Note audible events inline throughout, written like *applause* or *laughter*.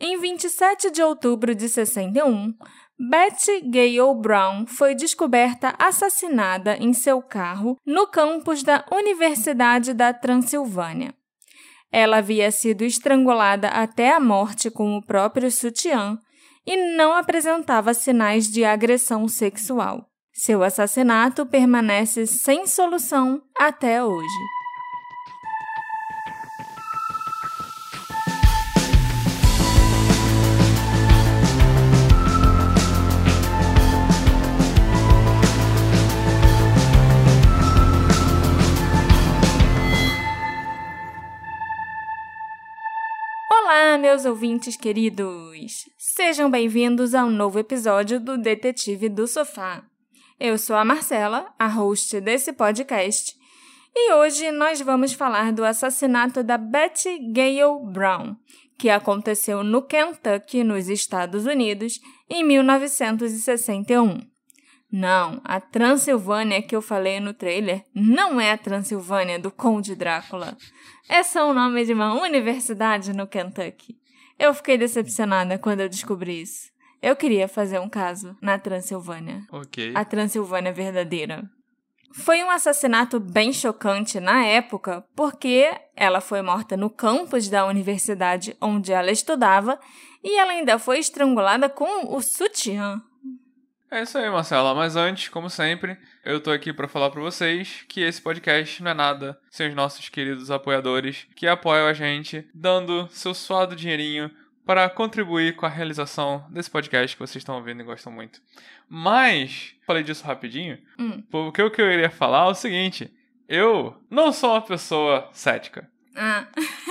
Em 27 de outubro de 61, Betty Gale Brown foi descoberta assassinada em seu carro no campus da Universidade da Transilvânia. Ela havia sido estrangulada até a morte com o próprio sutiã e não apresentava sinais de agressão sexual. Seu assassinato permanece sem solução até hoje. Olá, meus ouvintes queridos! Sejam bem-vindos a um novo episódio do Detetive do Sofá. Eu sou a Marcela, a host desse podcast, e hoje nós vamos falar do assassinato da Betty Gale Brown, que aconteceu no Kentucky, nos Estados Unidos, em 1961. Não, a Transilvânia que eu falei no trailer não é a Transilvânia do Conde Drácula. É só o nome de uma universidade no Kentucky. Eu fiquei decepcionada quando eu descobri isso. Eu queria fazer um caso na Transilvânia. Ok. A Transilvânia verdadeira. Foi um assassinato bem chocante na época, porque ela foi morta no campus da universidade onde ela estudava e ela ainda foi estrangulada com o sutiã. É isso aí, Marcela. Mas antes, como sempre, eu tô aqui para falar para vocês que esse podcast não é nada sem os nossos queridos apoiadores que apoiam a gente, dando seu suado dinheirinho para contribuir com a realização desse podcast que vocês estão ouvindo e gostam muito. Mas, falei disso rapidinho, Hum. porque o que eu iria falar é o seguinte: eu não sou uma pessoa cética. Ah? *laughs*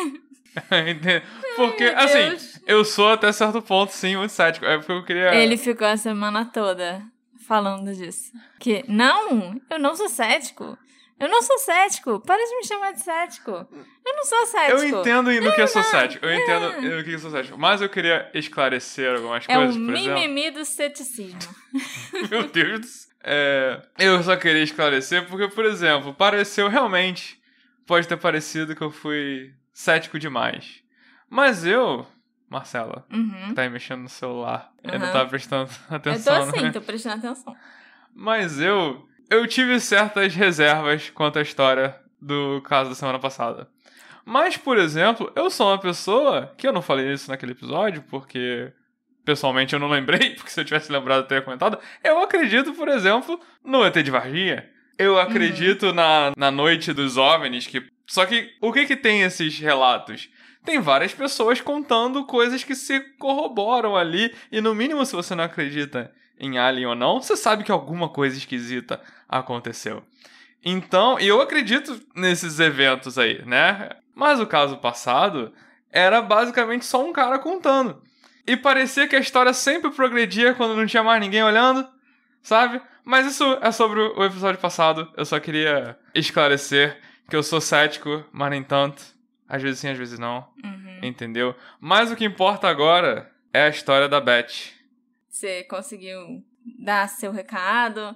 *laughs* Porque, meu assim, Deus. eu sou até certo ponto, sim, muito cético. É porque eu queria. ele ficou a semana toda falando disso. Que, não, eu não sou cético. Eu não sou cético. Para de me chamar de cético. Eu não sou cético. Eu entendo no que eu sou cético. Eu entendo no que eu sou cético. Mas eu queria esclarecer algumas É o coisas, por exemplo. mimimi do ceticismo. *laughs* Meu Deus do céu. É, eu só queria esclarecer porque, por exemplo, pareceu realmente. Pode ter parecido que eu fui cético demais. Mas eu, Marcela, Uhum. tá aí mexendo no celular. Eu não tava prestando Eu tô *laughs* atenção, assim, né? tô prestando atenção. Mas eu. Eu tive certas reservas quanto à história do caso da semana passada. Mas, por exemplo, eu sou uma pessoa que eu não falei isso naquele episódio, porque pessoalmente eu não lembrei, *laughs* porque se eu tivesse lembrado eu teria comentado. Eu acredito, por exemplo, no ET de Varginha. Eu acredito na, na noite dos OVNIs, que. Só que o que que tem esses relatos? Tem várias pessoas contando coisas que se corroboram ali, e no mínimo, se você não acredita em Alien ou não, você sabe que alguma coisa esquisita aconteceu. Então, eu acredito nesses eventos aí, né? Mas o caso passado era basicamente só um cara contando. E parecia que a história sempre progredia quando não tinha mais ninguém olhando, sabe? Mas isso é sobre o episódio passado. Eu só queria esclarecer que eu sou cético, mas nem tanto. Às vezes sim, às vezes não. Uhum. Entendeu? Mas o que importa agora é a história da Beth. Você conseguiu dar seu recado,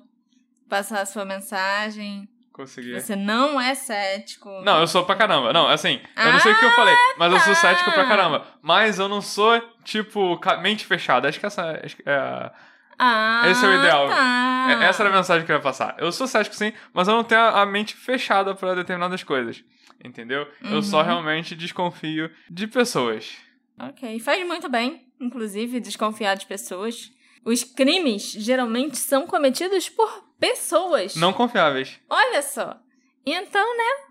passar a sua mensagem. Consegui. Você não é cético. Não, eu sou pra caramba. Não, assim, eu não sei o que eu falei, mas eu sou tá. cético pra caramba. Mas eu não sou, tipo, mente fechada. Acho que essa é, a- Ah, Esse é o ideal. Tá. é- essa era a mensagem que eu ia passar. Eu sou cético sim, mas eu não tenho a, mente fechada pra determinadas coisas. Entendeu? Eu só Uhum. realmente desconfio de pessoas. Ok, faz muito bem, inclusive, desconfiar de pessoas. Os crimes geralmente são cometidos por pessoas. Não confiáveis. Olha só. Então, né?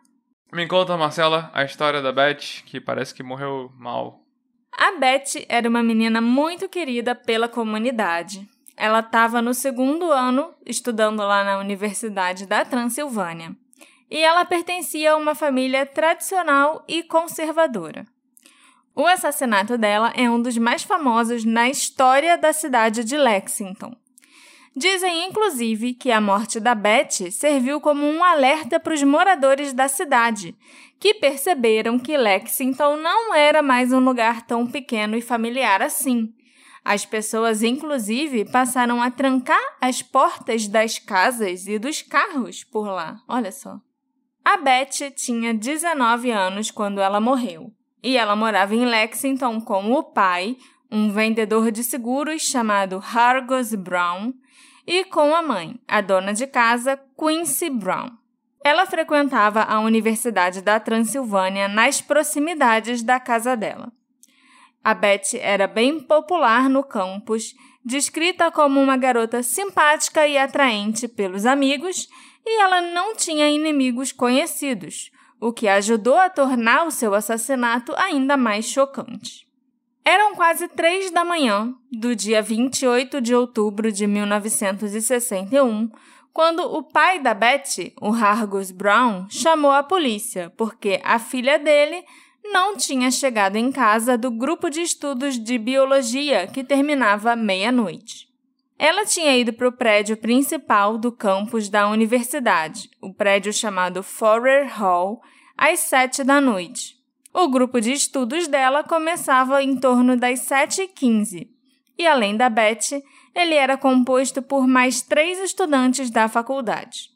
Me conta, Marcela, a história da Beth, que parece que morreu mal. A Beth era uma menina muito querida pela comunidade. Ela estava no segundo ano estudando lá na Universidade da Transilvânia. E ela pertencia a uma família tradicional e conservadora. O assassinato dela é um dos mais famosos na história da cidade de Lexington. Dizem, inclusive, que a morte da Beth serviu como um alerta para os moradores da cidade, que perceberam que Lexington não era mais um lugar tão pequeno e familiar assim. As pessoas, inclusive, passaram a trancar as portas das casas e dos carros por lá. Olha só. A Beth tinha 19 anos quando ela morreu. e ela morava em Lexington com o pai, um vendedor de seguros chamado Hargos Brown, e com a mãe, a dona de casa Quincy Brown. Ela frequentava a Universidade da Transilvânia nas proximidades da casa dela. A Beth era bem popular no campus, descrita como uma garota simpática e atraente pelos amigos, e ela não tinha inimigos conhecidos, o que ajudou a tornar o seu assassinato ainda mais chocante. Eram quase três da manhã do dia 28 de outubro de 1961 quando o pai da Betty, o Hargus Brown, chamou a polícia porque a filha dele não tinha chegado em casa do grupo de estudos de biologia que terminava meia-noite. Ela tinha ido para o prédio principal do campus da universidade, o prédio chamado Forer Hall, às sete da noite. O grupo de estudos dela começava em torno das 7h15. E além da Beth, ele era composto por mais três estudantes da faculdade.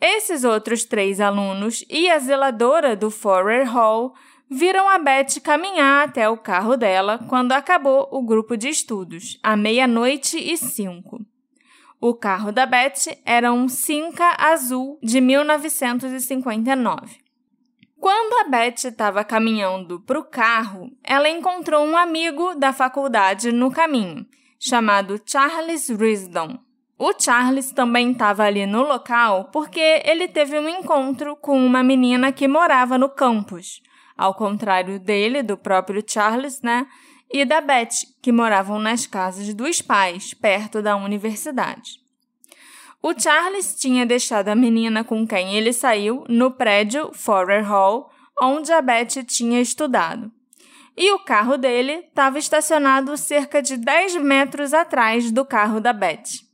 Esses outros três alunos e a zeladora do Forer Hall viram a Beth caminhar até o carro dela quando acabou o grupo de estudos, à meia-noite e cinco. O carro da Beth era um Cinca azul de 1959. Quando a Beth estava caminhando para o carro, ela encontrou um amigo da faculdade no caminho, chamado Charles Risdon. O Charles também estava ali no local porque ele teve um encontro com uma menina que morava no campus, ao contrário dele, do próprio Charles, né? E da Beth, que moravam nas casas dos pais, perto da universidade. O Charles tinha deixado a menina com quem ele saiu no prédio Forer Hall, onde a Beth tinha estudado. E o carro dele estava estacionado cerca de 10 metros atrás do carro da Beth.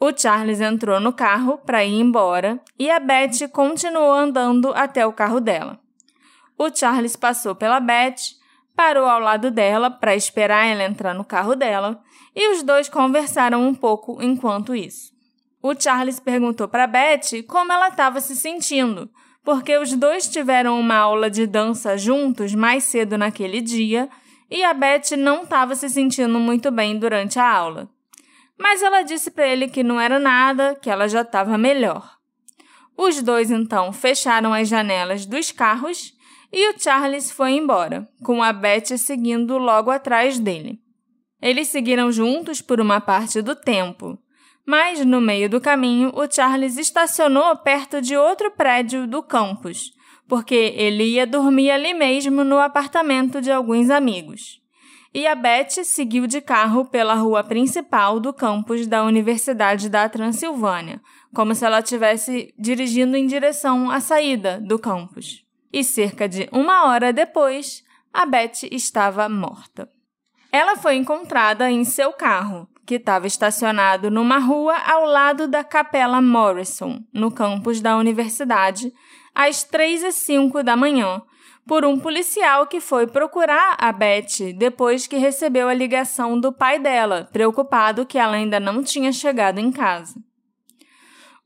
O Charles entrou no carro para ir embora e a Beth continuou andando até o carro dela. O Charles passou pela Beth, parou ao lado dela para esperar ela entrar no carro dela e os dois conversaram um pouco enquanto isso. O Charles perguntou para Betty como ela estava se sentindo, porque os dois tiveram uma aula de dança juntos mais cedo naquele dia e a Betty não estava se sentindo muito bem durante a aula. Mas ela disse para ele que não era nada, que ela já estava melhor. Os dois então fecharam as janelas dos carros e o Charles foi embora, com a Betty seguindo logo atrás dele. Eles seguiram juntos por uma parte do tempo, mas, no meio do caminho, o Charles estacionou perto de outro prédio do campus, porque ele ia dormir ali mesmo no apartamento de alguns amigos. E a Beth seguiu de carro pela rua principal do campus da Universidade da Transilvânia, como se ela estivesse dirigindo em direção à saída do campus. E cerca de uma hora depois, a Beth estava morta. Ela foi encontrada em seu carro, que estava estacionado numa rua ao lado da Capela Morrison, no campus da universidade, às 3 e 5 da manhã, por um policial que foi procurar a Beth depois que recebeu a ligação do pai dela, preocupado que ela ainda não tinha chegado em casa.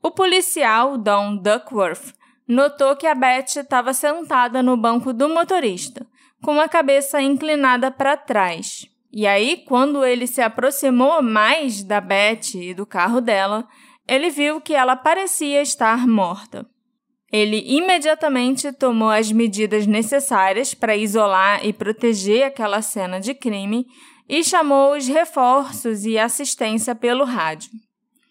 O policial, Don Duckworth, notou que a Beth estava sentada no banco do motorista, com a cabeça inclinada para trás. E aí, quando ele se aproximou mais da Beth e do carro dela, ele viu que ela parecia estar morta. Ele imediatamente tomou as medidas necessárias para isolar e proteger aquela cena de crime e chamou os reforços e assistência pelo rádio.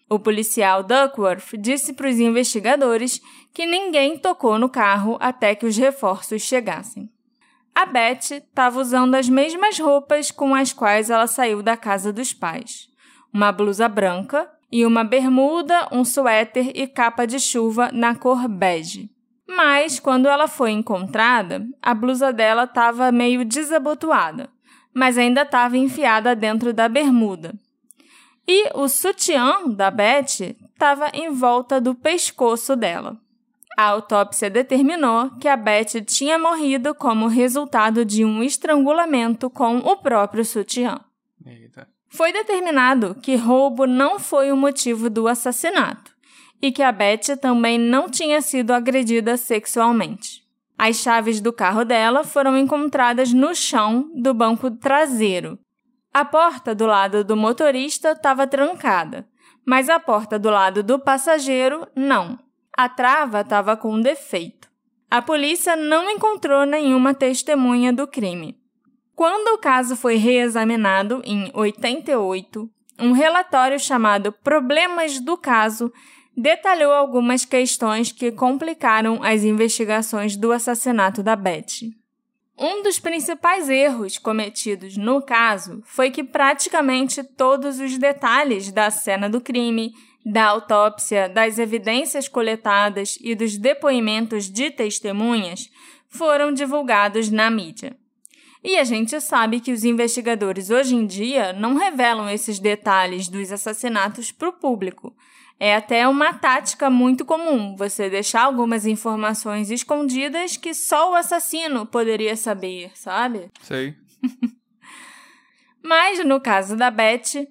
O policial Duckworth disse para os investigadores que ninguém tocou no carro até que os reforços chegassem. A Beth estava usando as mesmas roupas com as quais ela saiu da casa dos pais: uma blusa branca e uma bermuda, um suéter e capa de chuva na cor bege. Mas, quando ela foi encontrada, a blusa dela estava meio desabotoada, mas ainda estava enfiada dentro da bermuda. E o sutiã da Beth estava em volta do pescoço dela. A autópsia determinou que a Beth tinha morrido como resultado de um estrangulamento com o próprio sutiã. Eita. Foi determinado que roubo não foi o motivo do assassinato e que a Beth também não tinha sido agredida sexualmente. As chaves do carro dela foram encontradas no chão do banco traseiro. A porta do lado do motorista estava trancada, mas a porta do lado do passageiro não. A trava estava com um defeito. A polícia não encontrou nenhuma testemunha do crime. Quando o caso foi reexaminado em 88, um relatório chamado Problemas do Caso detalhou algumas questões que complicaram as investigações do assassinato da Beth. Um dos principais erros cometidos no caso foi que praticamente todos os detalhes da cena do crime, da autópsia, das evidências coletadas e dos depoimentos de testemunhas foram divulgados na mídia. E a gente sabe que os investigadores hoje em dia não revelam esses detalhes dos assassinatos para o público. É até uma tática muito comum você deixar algumas informações escondidas que só o assassino poderia saber, sabe? Sei. *laughs* Mas no caso da Beth,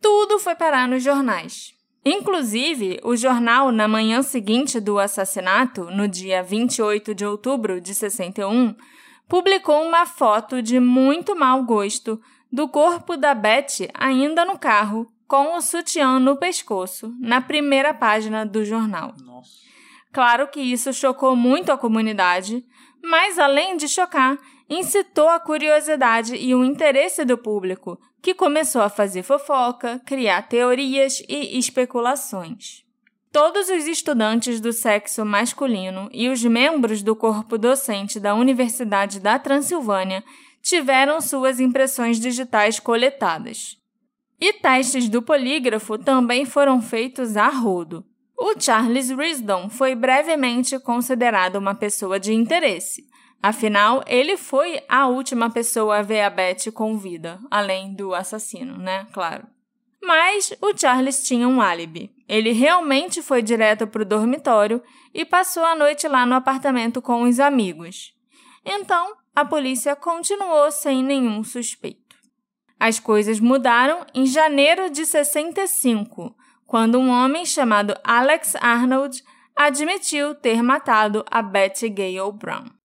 tudo foi parar nos jornais. Inclusive, o jornal, na manhã seguinte do assassinato, no dia 28 de outubro de 61, publicou uma foto de muito mau gosto do corpo da Beth ainda no carro, com o sutiã no pescoço, na primeira página do jornal. Nossa. Claro que isso chocou muito a comunidade, mas além de chocar, incitou a curiosidade e o interesse do público, que começou a fazer fofoca, criar teorias e especulações. Todos os estudantes do sexo masculino e os membros do corpo docente da Universidade da Transilvânia tiveram suas impressões digitais coletadas. E testes do polígrafo também foram feitos a rodo. O Charles Risdon foi brevemente considerado uma pessoa de interesse. Afinal, ele foi a última pessoa a ver a Beth com vida, além do assassino, né? Claro. Mas o Charles tinha um álibi. Ele realmente foi direto para o dormitório e passou a noite lá no apartamento com os amigos. Então, a polícia continuou sem nenhum suspeito. As coisas mudaram em janeiro de 65, quando um homem chamado Alex Arnold admitiu ter matado a Betty Gale Brown.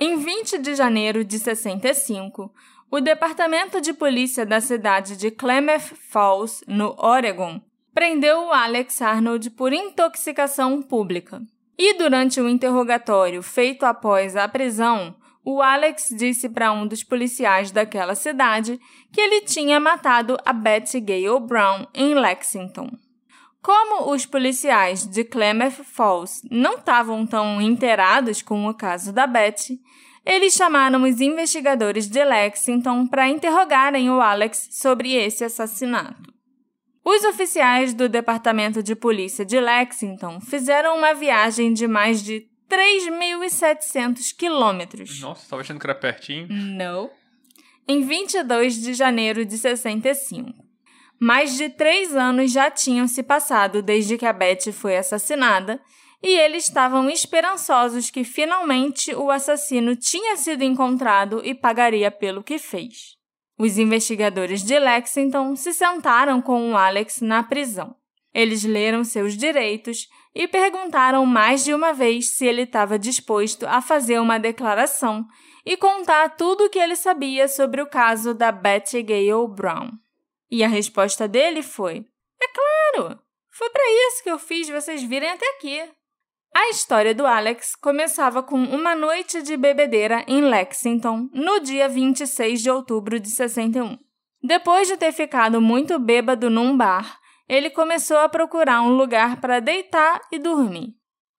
Em 20 de janeiro de 65, o Departamento de Polícia da cidade de Klamath Falls, no Oregon, prendeu o Alex Arnold por intoxicação pública. E durante o interrogatório feito após a prisão, o Alex disse para um dos policiais daquela cidade que ele tinha matado a Betty Gale Brown em Lexington. Como os policiais de Klamath Falls não estavam tão inteirados com o caso da Betty, eles chamaram os investigadores de Lexington para interrogarem o Alex sobre esse assassinato. Os oficiais do Departamento de Polícia de Lexington fizeram uma viagem de mais de 3.700 quilômetros. Nossa, estava achando que era pertinho. Não. Em 22 de janeiro de 65. Mais de três anos já tinham se passado desde que a Beth foi assassinada e eles estavam esperançosos que finalmente o assassino tinha sido encontrado e pagaria pelo que fez. Os investigadores de Lexington se sentaram com o Alex na prisão. Eles leram seus direitos e perguntaram mais de uma vez se ele estava disposto a fazer uma declaração e contar tudo o que ele sabia sobre o caso da Betty Gale Brown. E a resposta dele foi: É claro! Foi para isso que eu fiz vocês virem até aqui. A história do Alex começava com uma noite de bebedeira em Lexington, no dia 26 de outubro de 61. Depois de ter ficado muito bêbado num bar, ele começou a procurar um lugar para deitar e dormir.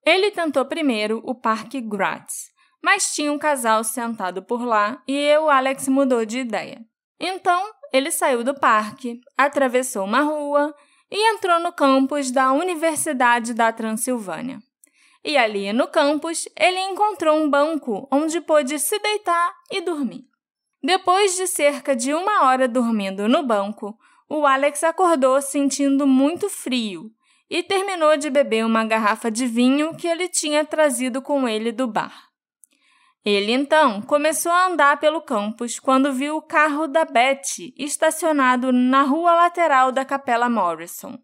Ele tentou primeiro o Parque Gratz, mas tinha um casal sentado por lá e o Alex mudou de ideia. Então, ele saiu do parque, atravessou uma rua e entrou no campus da Universidade da Transilvânia. E ali no campus, ele encontrou um banco onde pôde se deitar e dormir. Depois de cerca de uma hora dormindo no banco, o Alex acordou sentindo muito frio e terminou de beber uma garrafa de vinho que ele tinha trazido com ele do bar. Ele então começou a andar pelo campus quando viu o carro da Betty estacionado na rua lateral da Capela Morrison.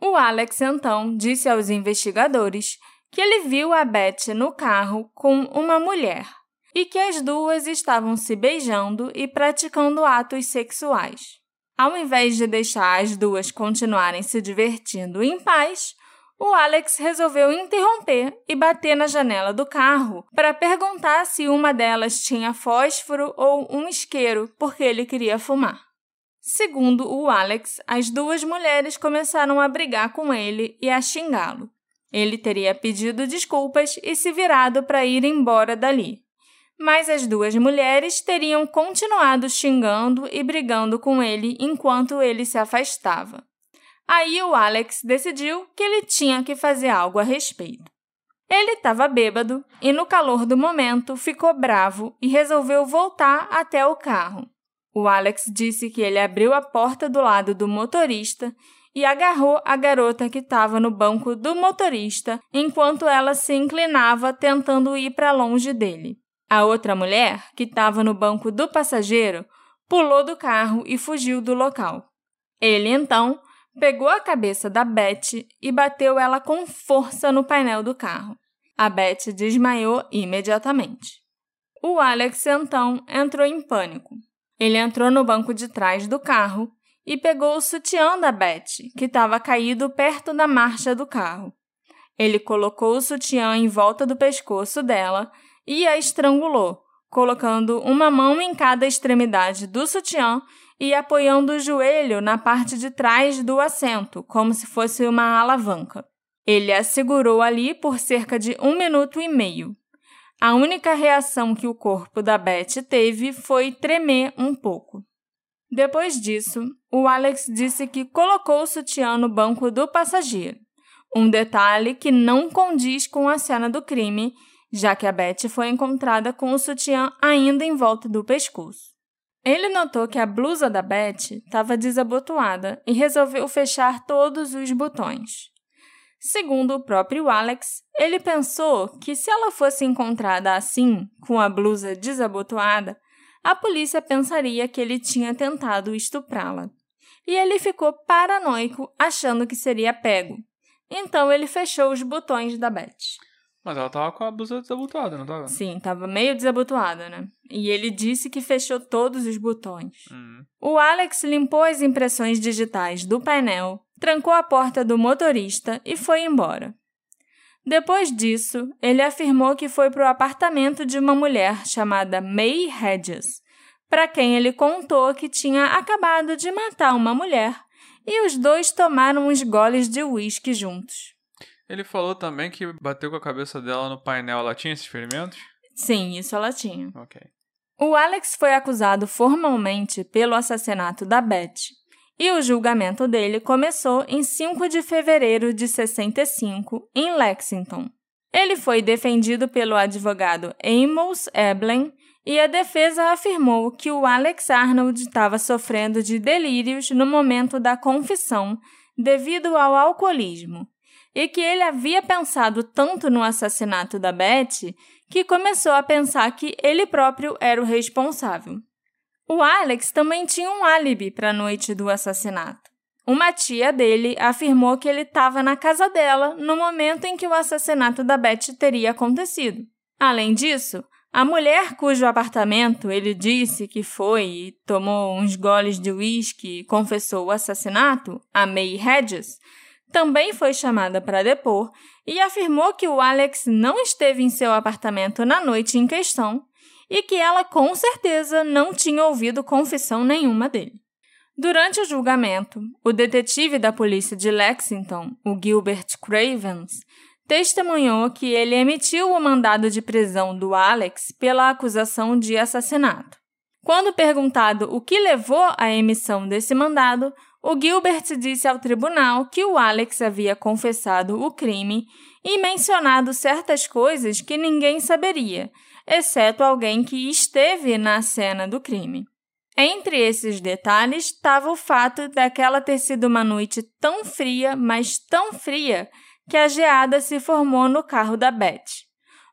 O Alex então disse aos investigadores que ele viu a Beth no carro com uma mulher e que as duas estavam se beijando e praticando atos sexuais. Ao invés de deixar as duas continuarem se divertindo em paz, o Alex resolveu interromper e bater na janela do carro para perguntar se uma delas tinha fósforo ou um isqueiro, porque ele queria fumar. Segundo o Alex, as duas mulheres começaram a brigar com ele e a xingá-lo. Ele teria pedido desculpas e se virado para ir embora dali. Mas as duas mulheres teriam continuado xingando e brigando com ele enquanto ele se afastava. Aí o Alex decidiu que ele tinha que fazer algo a respeito. Ele estava bêbado e, no calor do momento, ficou bravo e resolveu voltar até o carro. O Alex disse que ele abriu a porta do lado do motorista e agarrou a garota que estava no banco do motorista enquanto ela se inclinava tentando ir para longe dele. A outra mulher, que estava no banco do passageiro, pulou do carro e fugiu do local. Ele então pegou a cabeça da Beth e bateu ela com força no painel do carro. A Beth desmaiou imediatamente. O Alex então entrou em pânico. Ele entrou no banco de trás do carro e pegou o sutiã da Beth, que estava caído perto da marcha do carro. Ele colocou o sutiã em volta do pescoço dela e a estrangulou, colocando uma mão em cada extremidade do sutiã e apoiando o joelho na parte de trás do assento, como se fosse uma alavanca. Ele a segurou ali por cerca de um minuto e meio. A única reação que o corpo da Beth teve foi tremer um pouco. Depois disso, o Alex disse que colocou o sutiã no banco do passageiro, um detalhe que não condiz com a cena do crime, já que a Beth foi encontrada com o sutiã ainda em volta do pescoço. Ele notou que a blusa da Beth estava desabotoada e resolveu fechar todos os botões. Segundo o próprio Alex, ele pensou que se ela fosse encontrada assim, com a blusa desabotoada, a polícia pensaria que ele tinha tentado estuprá-la. E ele ficou paranoico, achando que seria pego. Então ele fechou os botões da Beth. Mas ela tava com a blusa desabotoada, não tava? Sim, tava meio desabotoada, né? E ele disse que fechou todos os botões. Uhum. O Alex limpou as impressões digitais do painel, trancou a porta do motorista e foi embora. Depois disso, ele afirmou que foi para o apartamento de uma mulher chamada May Hedges, para quem ele contou que tinha acabado de matar uma mulher, e os dois tomaram uns goles de uísque juntos. Ele falou também que bateu com a cabeça dela no painel. Ela tinha esses ferimentos? Sim, isso ela tinha. Ok. O Alex foi acusado formalmente pelo assassinato da Beth, e o julgamento dele começou em 5 de fevereiro de 65, em Lexington. Ele foi defendido pelo advogado Amos Eblen e a defesa afirmou que o Alex Arnold estava sofrendo de delírios no momento da confissão devido ao alcoolismo e que ele havia pensado tanto no assassinato da Beth que começou a pensar que ele próprio era o responsável. O Alex também tinha um álibi para a noite do assassinato. Uma tia dele afirmou que ele estava na casa dela no momento em que o assassinato da Beth teria acontecido. Além disso, a mulher cujo apartamento ele disse que foi e tomou uns goles de uísque e confessou o assassinato, a May Hedges, também foi chamada para depor e afirmou que o Alex não esteve em seu apartamento na noite em questão e que ela com certeza não tinha ouvido confissão nenhuma dele. Durante o julgamento, o detetive da polícia de Lexington, o Gilbert Cravens, testemunhou que ele emitiu o mandado de prisão do Alex pela acusação de assassinato. Quando perguntado o que levou à emissão desse mandado, o Gilbert disse ao tribunal que o Alex havia confessado o crime e mencionado certas coisas que ninguém saberia, exceto alguém que esteve na cena do crime. Entre esses detalhes estava o fato daquela ter sido uma noite tão fria, mas tão fria, que a geada se formou no carro da Beth.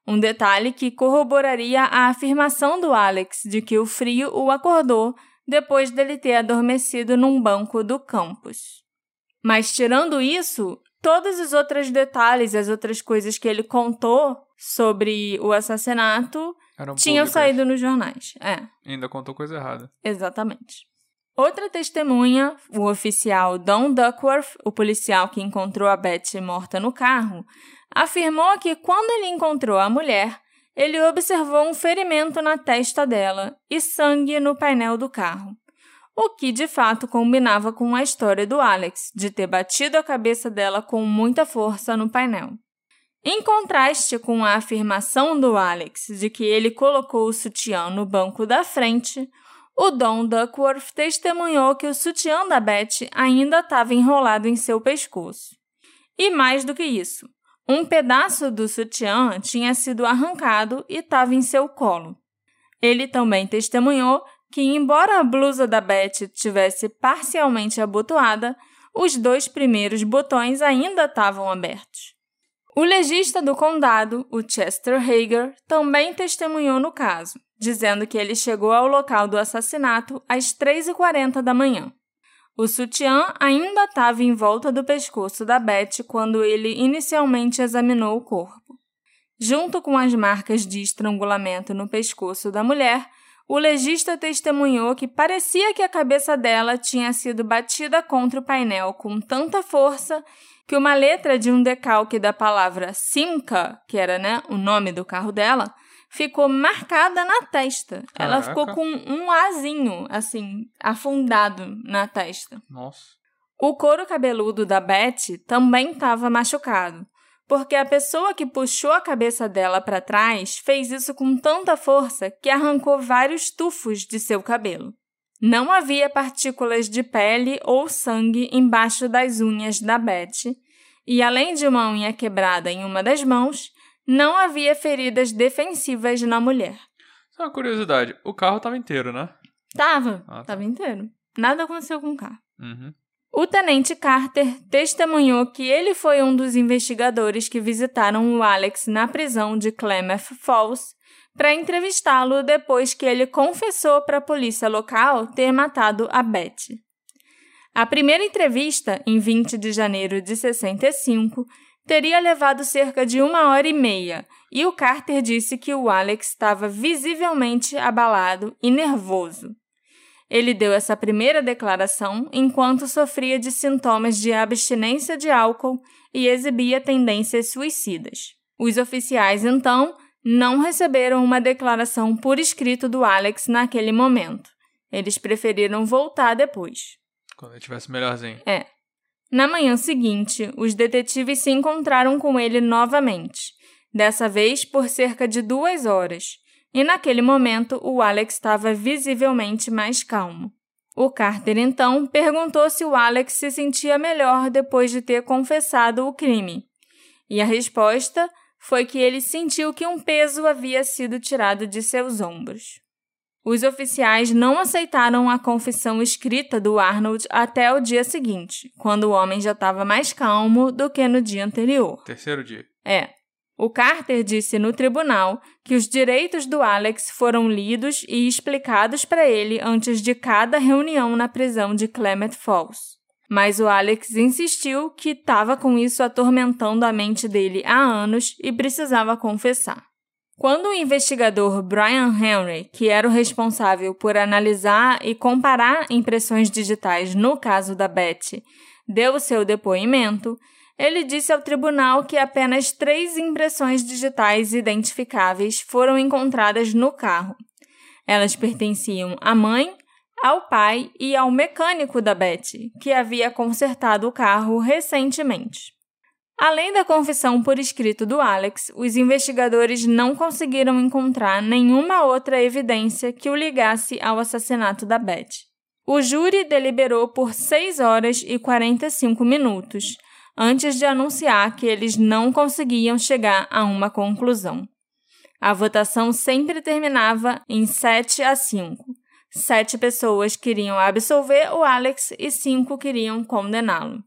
Um detalhe que corroboraria a afirmação do Alex de que o frio o acordou depois dele ter adormecido num banco do campus. Mas tirando isso, todos os outros detalhes, as outras coisas que ele contou sobre o assassinato tinham saído nos jornais. É, Ainda contou coisa errada. exatamente. Outra testemunha, o oficial Don Duckworth, o policial que encontrou a Betty morta no carro, afirmou que quando ele encontrou a mulher, ele observou um ferimento na testa dela e sangue no painel do carro. O que de fato combinava com a história do Alex, de ter batido a cabeça dela com muita força no painel. Em contraste com a afirmação do Alex de que ele colocou o sutiã no banco da frente, o Don Duckworth testemunhou que o sutiã da Beth ainda estava enrolado em seu pescoço. E mais do que isso, um pedaço do sutiã tinha sido arrancado e estava em seu colo. Ele também testemunhou que, embora a blusa da Beth tivesse parcialmente abotoada, os dois primeiros botões ainda estavam abertos. O legista do condado, o Chester Hager, também testemunhou no caso, dizendo que ele chegou ao local do assassinato às 3h40 da manhã. O sutiã ainda estava em volta do pescoço da Beth quando ele inicialmente examinou o corpo. Junto com as marcas de estrangulamento no pescoço da mulher, o legista testemunhou que parecia que a cabeça dela tinha sido batida contra o painel com tanta força que uma letra de um decalque da palavra Simca, que era né, o nome do carro dela, ficou marcada na testa. Ela Caraca. ficou com um azinho, assim, afundado na testa. Nossa. O couro cabeludo da Betty também estava machucado, porque a pessoa que puxou a cabeça dela para trás fez isso com tanta força que arrancou vários tufos de seu cabelo. Não havia partículas de pele ou sangue embaixo das unhas da Betty, e além de uma unha quebrada em uma das mãos, não havia feridas defensivas na mulher. Só uma curiosidade, o carro tava inteiro, né? Tava, Ah, tá. tava inteiro. Nada aconteceu com o carro. Uhum. O tenente Carter testemunhou que ele foi um dos investigadores que visitaram o Alex na prisão de Klamath Falls para entrevistá-lo depois que ele confessou para a polícia local ter matado a Betty. A primeira entrevista, em 20 de janeiro de 65, teria levado cerca de uma hora e meia, e o Carter disse que o Alex estava visivelmente abalado e nervoso. Ele deu essa primeira declaração enquanto sofria de sintomas de abstinência de álcool e exibia tendências suicidas. Os oficiais, então, não receberam uma declaração por escrito do Alex naquele momento. Eles preferiram voltar depois. Quando ele tivesse melhorzinho. É. Na manhã seguinte, os detetives se encontraram com ele novamente, dessa vez por cerca de duas horas, e naquele momento o Alex estava visivelmente mais calmo. O Carter então perguntou se o Alex se sentia melhor depois de ter confessado o crime, e a resposta foi que ele sentiu que um peso havia sido tirado de seus ombros. Os oficiais não aceitaram a confissão escrita do Arnold até o dia seguinte, quando o homem já estava mais calmo do que no dia anterior. Terceiro dia. É. O Carter disse no tribunal que os direitos do Alex foram lidos e explicados para ele antes de cada reunião na prisão de Clement Falls. Mas o Alex insistiu que estava com isso atormentando a mente dele há anos e precisava confessar. Quando o investigador Brian Henry, que era o responsável por analisar e comparar impressões digitais no caso da Betty, deu seu depoimento, ele disse ao tribunal que apenas três impressões digitais identificáveis foram encontradas no carro. Elas pertenciam à mãe, ao pai e ao mecânico da Betty, que havia consertado o carro recentemente. Além da confissão por escrito do Alex, os investigadores não conseguiram encontrar nenhuma outra evidência que o ligasse ao assassinato da Beth. O júri deliberou por 6 horas e 45 minutos, antes de anunciar que eles não conseguiam chegar a uma conclusão. A votação sempre terminava em 7 a 5. Sete pessoas queriam absolver o Alex e cinco queriam condená-lo.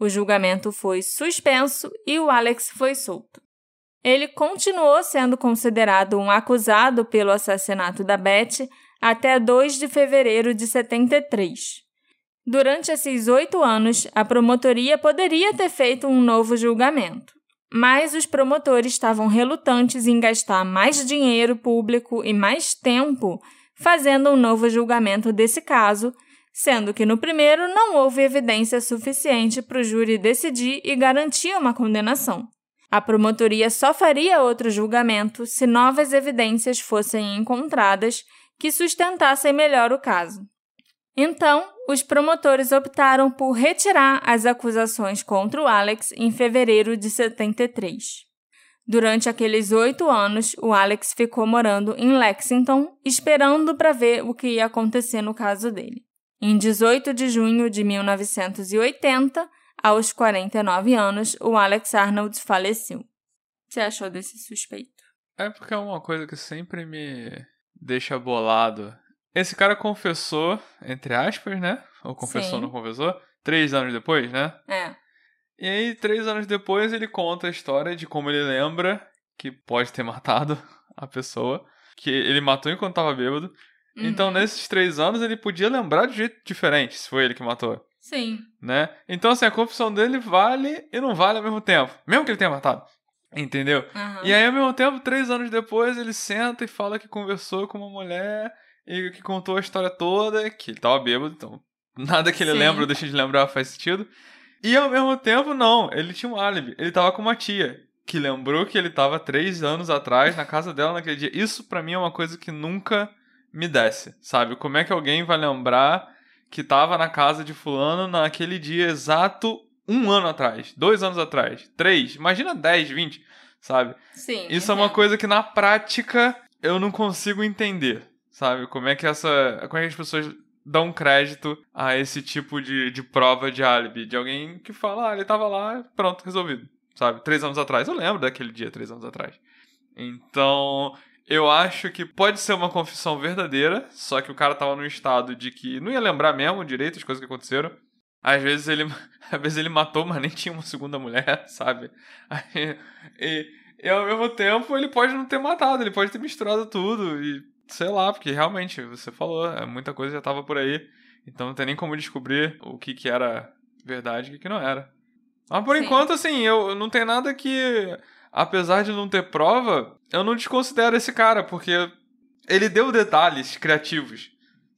O julgamento foi suspenso e o Alex foi solto. Ele continuou sendo considerado um acusado pelo assassinato da Beth até 2 de fevereiro de 73. Durante esses oito anos, a promotoria poderia ter feito um novo julgamento, mas os promotores estavam relutantes em gastar mais dinheiro público e mais tempo fazendo um novo julgamento desse caso, sendo que no primeiro não houve evidência suficiente para o júri decidir e garantir uma condenação. A promotoria só faria outro julgamento se novas evidências fossem encontradas que sustentassem melhor o caso. Então, os promotores optaram por retirar as acusações contra o Alex em fevereiro de 73. Durante aqueles oito anos, o Alex ficou morando em Lexington, esperando para ver o que ia acontecer no caso dele. Em 18 de junho de 1980, aos 49 anos, o Alex Arnold faleceu. O que você achou desse suspeito? É porque é uma coisa que sempre me deixa bolado esse cara confessou, entre aspas, né? Ou confessou, ou não confessou? Três anos depois, né? É. E aí, três anos depois, ele conta a história de como ele lembra que pode ter matado a pessoa. Que ele matou enquanto tava bêbado. Uhum. Então, nesses três anos, ele podia lembrar de jeito diferente, se foi ele que matou. Sim. Né? Então, assim, a confissão dele vale e não vale ao mesmo tempo. Mesmo que ele tenha matado. Entendeu? Uhum. E aí, ao mesmo tempo, três anos depois, ele senta e fala que conversou com uma mulher e que contou a história toda, que ele tava bêbado, então *laughs* nada que ele Sim. lembra ou deixa de lembrar faz sentido. E ao mesmo tempo, não, ele tinha um álibi. Ele tava com uma tia, que lembrou que ele tava três anos atrás na casa dela naquele dia. Isso para mim é uma coisa que nunca me desce, sabe? Como é que alguém vai lembrar que tava na casa de fulano naquele dia exato um ano atrás, dois anos atrás, três, imagina 10, 20, sabe? Sim. Isso é uma coisa que na prática eu não consigo entender, Sabe? Como é que essa. Como é que as pessoas dão crédito a esse tipo de, de prova de álibi? De alguém que fala, ah, ele tava lá, pronto, resolvido. Sabe? Três anos atrás. Eu lembro daquele dia, três anos atrás. Então, eu acho que pode ser uma confissão verdadeira, só que o cara tava num estado de que não ia lembrar mesmo direito as coisas que aconteceram. Às vezes ele, *laughs* às vezes ele matou, mas nem tinha uma segunda mulher, *laughs* sabe? e, e ao mesmo tempo ele pode não ter matado, ele pode ter misturado tudo e sei lá, porque realmente, você falou, é, muita coisa já tava por aí. Então não tem nem como descobrir o que, que era verdade e o que, que não era. Mas por Sim. enquanto, assim, eu não tem nada que. Apesar de não ter prova, eu não desconsidero esse cara, porque ele deu detalhes criativos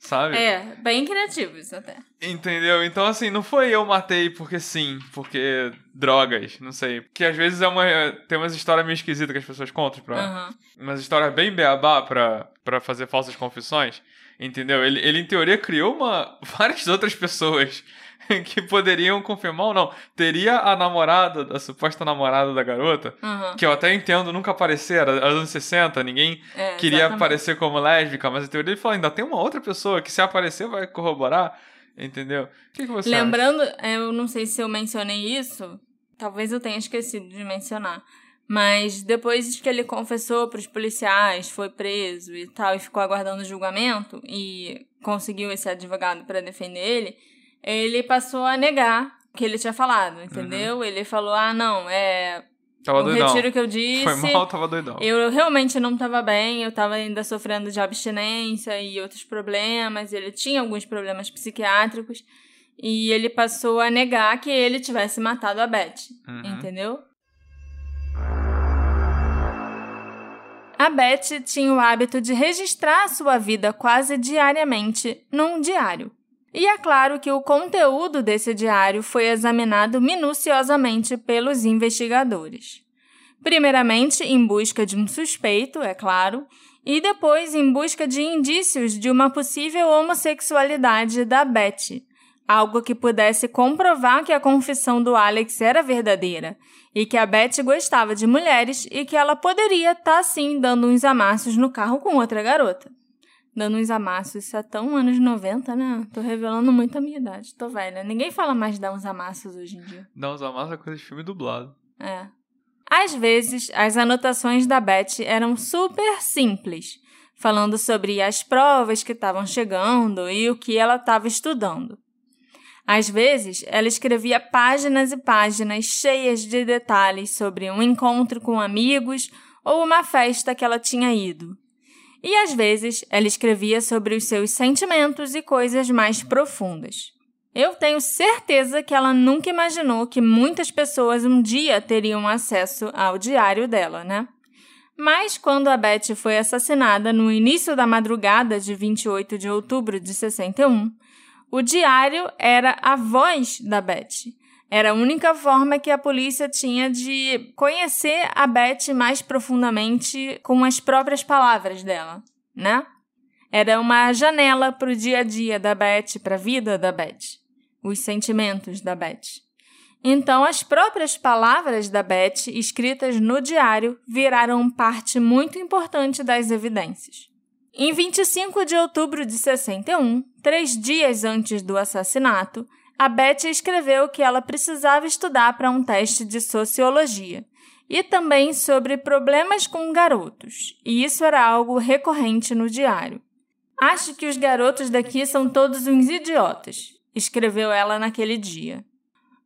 sabe? É, bem criativos até. Entendeu? Então, assim, não foi eu matei porque sim, porque drogas, não sei. Porque às vezes é uma. Tem umas histórias meio esquisitas que as pessoas contam pra. Uhum. Umas histórias bem beabá pra, pra fazer falsas confissões. Entendeu? Ele, ele, em teoria, criou uma, *laughs* várias outras pessoas *laughs* que poderiam confirmar ou não. Teria a namorada, a suposta namorada da garota, uhum. que eu até entendo nunca aparecer, era anos 60, ninguém é, queria exatamente. aparecer como lésbica, mas a teoria ele falou, ainda tem uma outra pessoa que se aparecer vai corroborar, entendeu? O que, que você Lembrando, acha? eu não sei se eu mencionei isso, talvez eu tenha esquecido de mencionar, mas depois que ele confessou para os policiais, foi preso e tal, e ficou aguardando o julgamento e conseguiu esse advogado para defender ele, ele passou a negar o que ele tinha falado, entendeu? Uhum. Ele falou: ah, não, é. Tava o doidão. retiro que eu disse. Foi mal, tava doidão. Eu realmente não tava bem, eu tava ainda sofrendo de abstinência e outros problemas. Ele tinha alguns problemas psiquiátricos. E ele passou a negar que ele tivesse matado a Beth. Uhum. Entendeu? A Beth tinha o hábito de registrar sua vida quase diariamente num diário. E é claro que o conteúdo desse diário foi examinado minuciosamente pelos investigadores. Primeiramente, em busca de um suspeito, é claro, e depois em busca de indícios de uma possível homossexualidade da Betty, algo que pudesse comprovar que a confissão do Alex era verdadeira e que a Betty gostava de mulheres e que ela poderia estar tá, sim dando uns amassos no carro com outra garota dando uns amassos. Isso é tão anos 90, né? Tô revelando muito a minha idade. Tô velha. Ninguém fala mais de dar uns amassos hoje em dia. Dar uns amassos é coisa de filme dublado. É. Às vezes, as anotações da Beth eram super simples, falando sobre as provas que estavam chegando e o que ela estava estudando. Às vezes, ela escrevia páginas e páginas cheias de detalhes sobre um encontro com amigos ou uma festa que ela tinha ido. E às vezes ela escrevia sobre os seus sentimentos e coisas mais profundas. Eu tenho certeza que ela nunca imaginou que muitas pessoas um dia teriam acesso ao diário dela, né? Mas quando a Beth foi assassinada no início da madrugada de 28 de outubro de 61, o diário era a voz da Beth. Era a única forma que a polícia tinha de conhecer a Beth mais profundamente com as próprias palavras dela, né? Era uma janela para o dia a dia da Beth, para a vida da Beth, os sentimentos da Beth. Então, as próprias palavras da Beth, escritas no diário, viraram parte muito importante das evidências. Em 25 de outubro de 61, três dias antes do assassinato, a Beth escreveu que ela precisava estudar para um teste de sociologia e também sobre problemas com garotos, e isso era algo recorrente no diário. Acho que os garotos daqui são todos uns idiotas, escreveu ela naquele dia.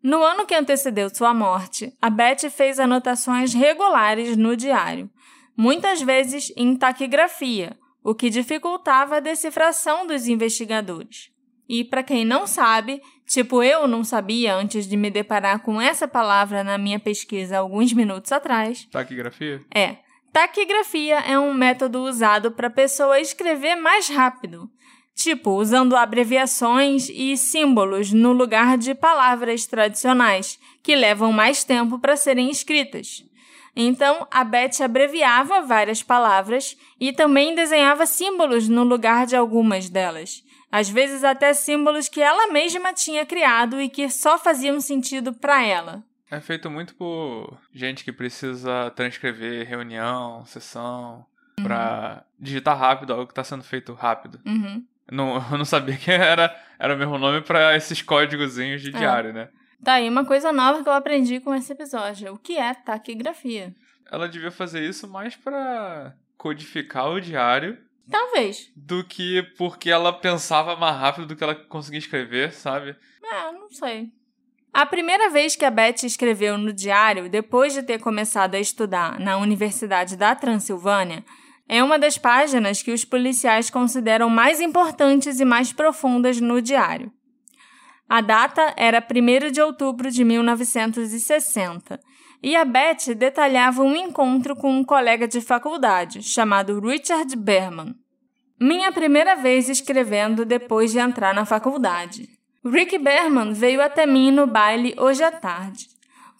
No ano que antecedeu sua morte, a Beth fez anotações regulares no diário, muitas vezes em taquigrafia, o que dificultava a decifração dos investigadores. E para quem não sabe, tipo eu não sabia antes de me deparar com essa palavra na minha pesquisa alguns minutos atrás. Taquigrafia? É. Taquigrafia é um método usado para a pessoa escrever mais rápido, tipo usando abreviações e símbolos no lugar de palavras tradicionais, que levam mais tempo para serem escritas. Então, a Beth abreviava várias palavras e também desenhava símbolos no lugar de algumas delas. Às vezes até símbolos que ela mesma tinha criado e que só faziam sentido para ela. É feito muito por gente que precisa transcrever reunião, sessão, uhum. pra digitar rápido algo que tá sendo feito rápido. Uhum. Não, *laughs* eu não sabia que era, era o mesmo nome para esses códigozinhos de é. diário, né? Tá aí uma coisa nova que eu aprendi com esse episódio. O que é taquigrafia? Ela devia fazer isso mais para codificar o diário. Talvez. Do que porque ela pensava mais rápido do que ela conseguia escrever, sabe? É, não sei. A primeira vez que a Beth escreveu no diário, depois de ter começado a estudar na Universidade da Transilvânia, é uma das páginas que os policiais consideram mais importantes e mais profundas no diário. A data era 1 de outubro de 1960 e a Beth detalhava um encontro com um colega de faculdade chamado Richard Berman. Minha primeira vez escrevendo depois de entrar na faculdade. Rick Berman veio até mim no baile hoje à tarde.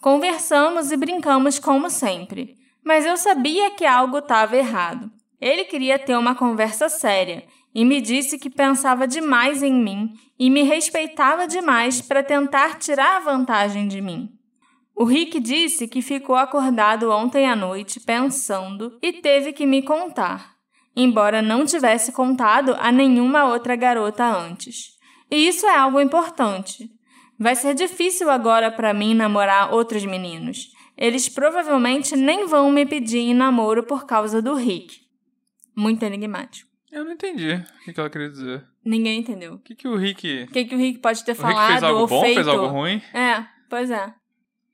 Conversamos e brincamos como sempre, mas eu sabia que algo estava errado. Ele queria ter uma conversa séria e me disse que pensava demais em mim e me respeitava demais para tentar tirar vantagem de mim. O Rick disse que ficou acordado ontem à noite pensando e teve que me contar, embora não tivesse contado a nenhuma outra garota antes. E isso é algo importante. Vai ser difícil agora para mim namorar outros meninos. Eles provavelmente nem vão me pedir em namoro por causa do Rick. Muito enigmático. Eu não entendi o que ela queria dizer. Ninguém entendeu. O que, que o Rick. O que, que o Rick pode ter o falado Rick fez algo ou bom, feito? fez algo ruim? É, pois é.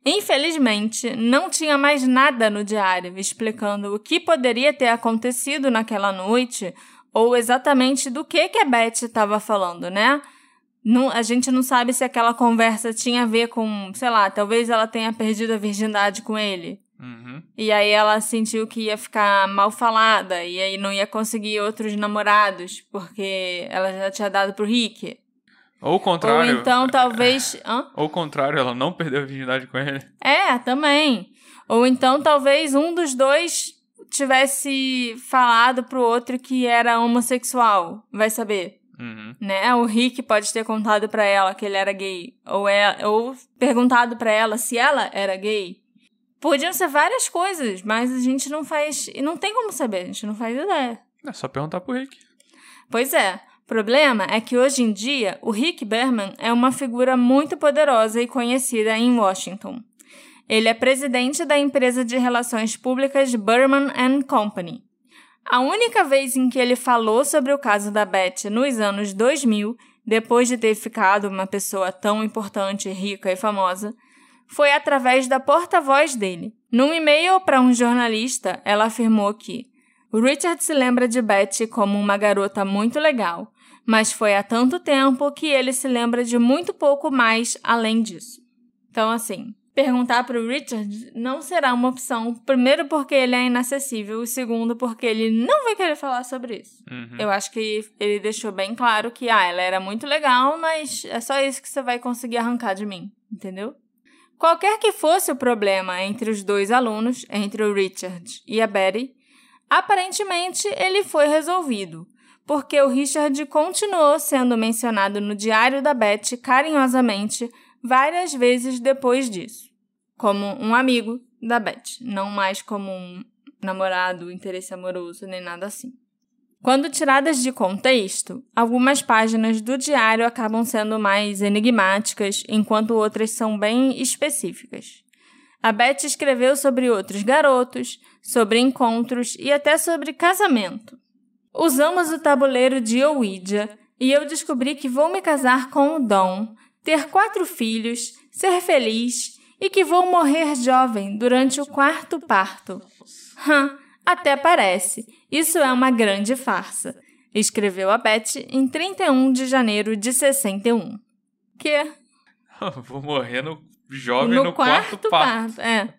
Infelizmente, não tinha mais nada no diário explicando o que poderia ter acontecido naquela noite ou exatamente do que, que a Beth estava falando, né? Não, a gente não sabe se aquela conversa tinha a ver com, sei lá, talvez ela tenha perdido a virgindade com ele. Uhum. E aí ela sentiu que ia ficar mal falada e aí não ia conseguir outros namorados porque ela já tinha dado pro Rick. Ou o contrário. Ou então talvez. Hã? Ou o contrário, ela não perdeu a virgindade com ele. É, também. Ou então talvez um dos dois tivesse falado pro outro que era homossexual. Vai saber. Uhum. Né? O Rick pode ter contado para ela que ele era gay. Ou, é, ou perguntado para ela se ela era gay. Podiam ser várias coisas, mas a gente não faz. E não tem como saber, a gente não faz ideia. É só perguntar pro Rick. Pois é. Problema é que hoje em dia o Rick Berman é uma figura muito poderosa e conhecida em Washington. Ele é presidente da empresa de relações públicas Berman Company, a única vez em que ele falou sobre o caso da Beth nos anos 2000, depois de ter ficado uma pessoa tão importante, rica e famosa, foi através da porta-voz dele. Num e-mail para um jornalista, ela afirmou que Richard se lembra de Betty como uma garota muito legal, mas foi há tanto tempo que ele se lembra de muito pouco mais além disso. Então, assim, perguntar para o Richard não será uma opção. Primeiro, porque ele é inacessível, e segundo, porque ele não vai querer falar sobre isso. Uhum. Eu acho que ele deixou bem claro que, ah, ela era muito legal, mas é só isso que você vai conseguir arrancar de mim, entendeu? Qualquer que fosse o problema entre os dois alunos, entre o Richard e a Betty, aparentemente ele foi resolvido, porque o Richard continuou sendo mencionado no diário da Betty carinhosamente várias vezes depois disso, como um amigo da Beth, não mais como um namorado, interesse amoroso, nem nada assim. Quando tiradas de contexto, algumas páginas do diário acabam sendo mais enigmáticas, enquanto outras são bem específicas. A Beth escreveu sobre outros garotos, sobre encontros e até sobre casamento. Usamos o tabuleiro de Ouija e eu descobri que vou me casar com o Dom, ter quatro filhos, ser feliz e que vou morrer jovem durante o quarto parto. Hum, até parece. Isso é uma grande farsa. Escreveu a Beth em 31 de janeiro de 61. Que? *laughs* Vou morrer no jovem no, no, quarto, quarto parto. parto. É.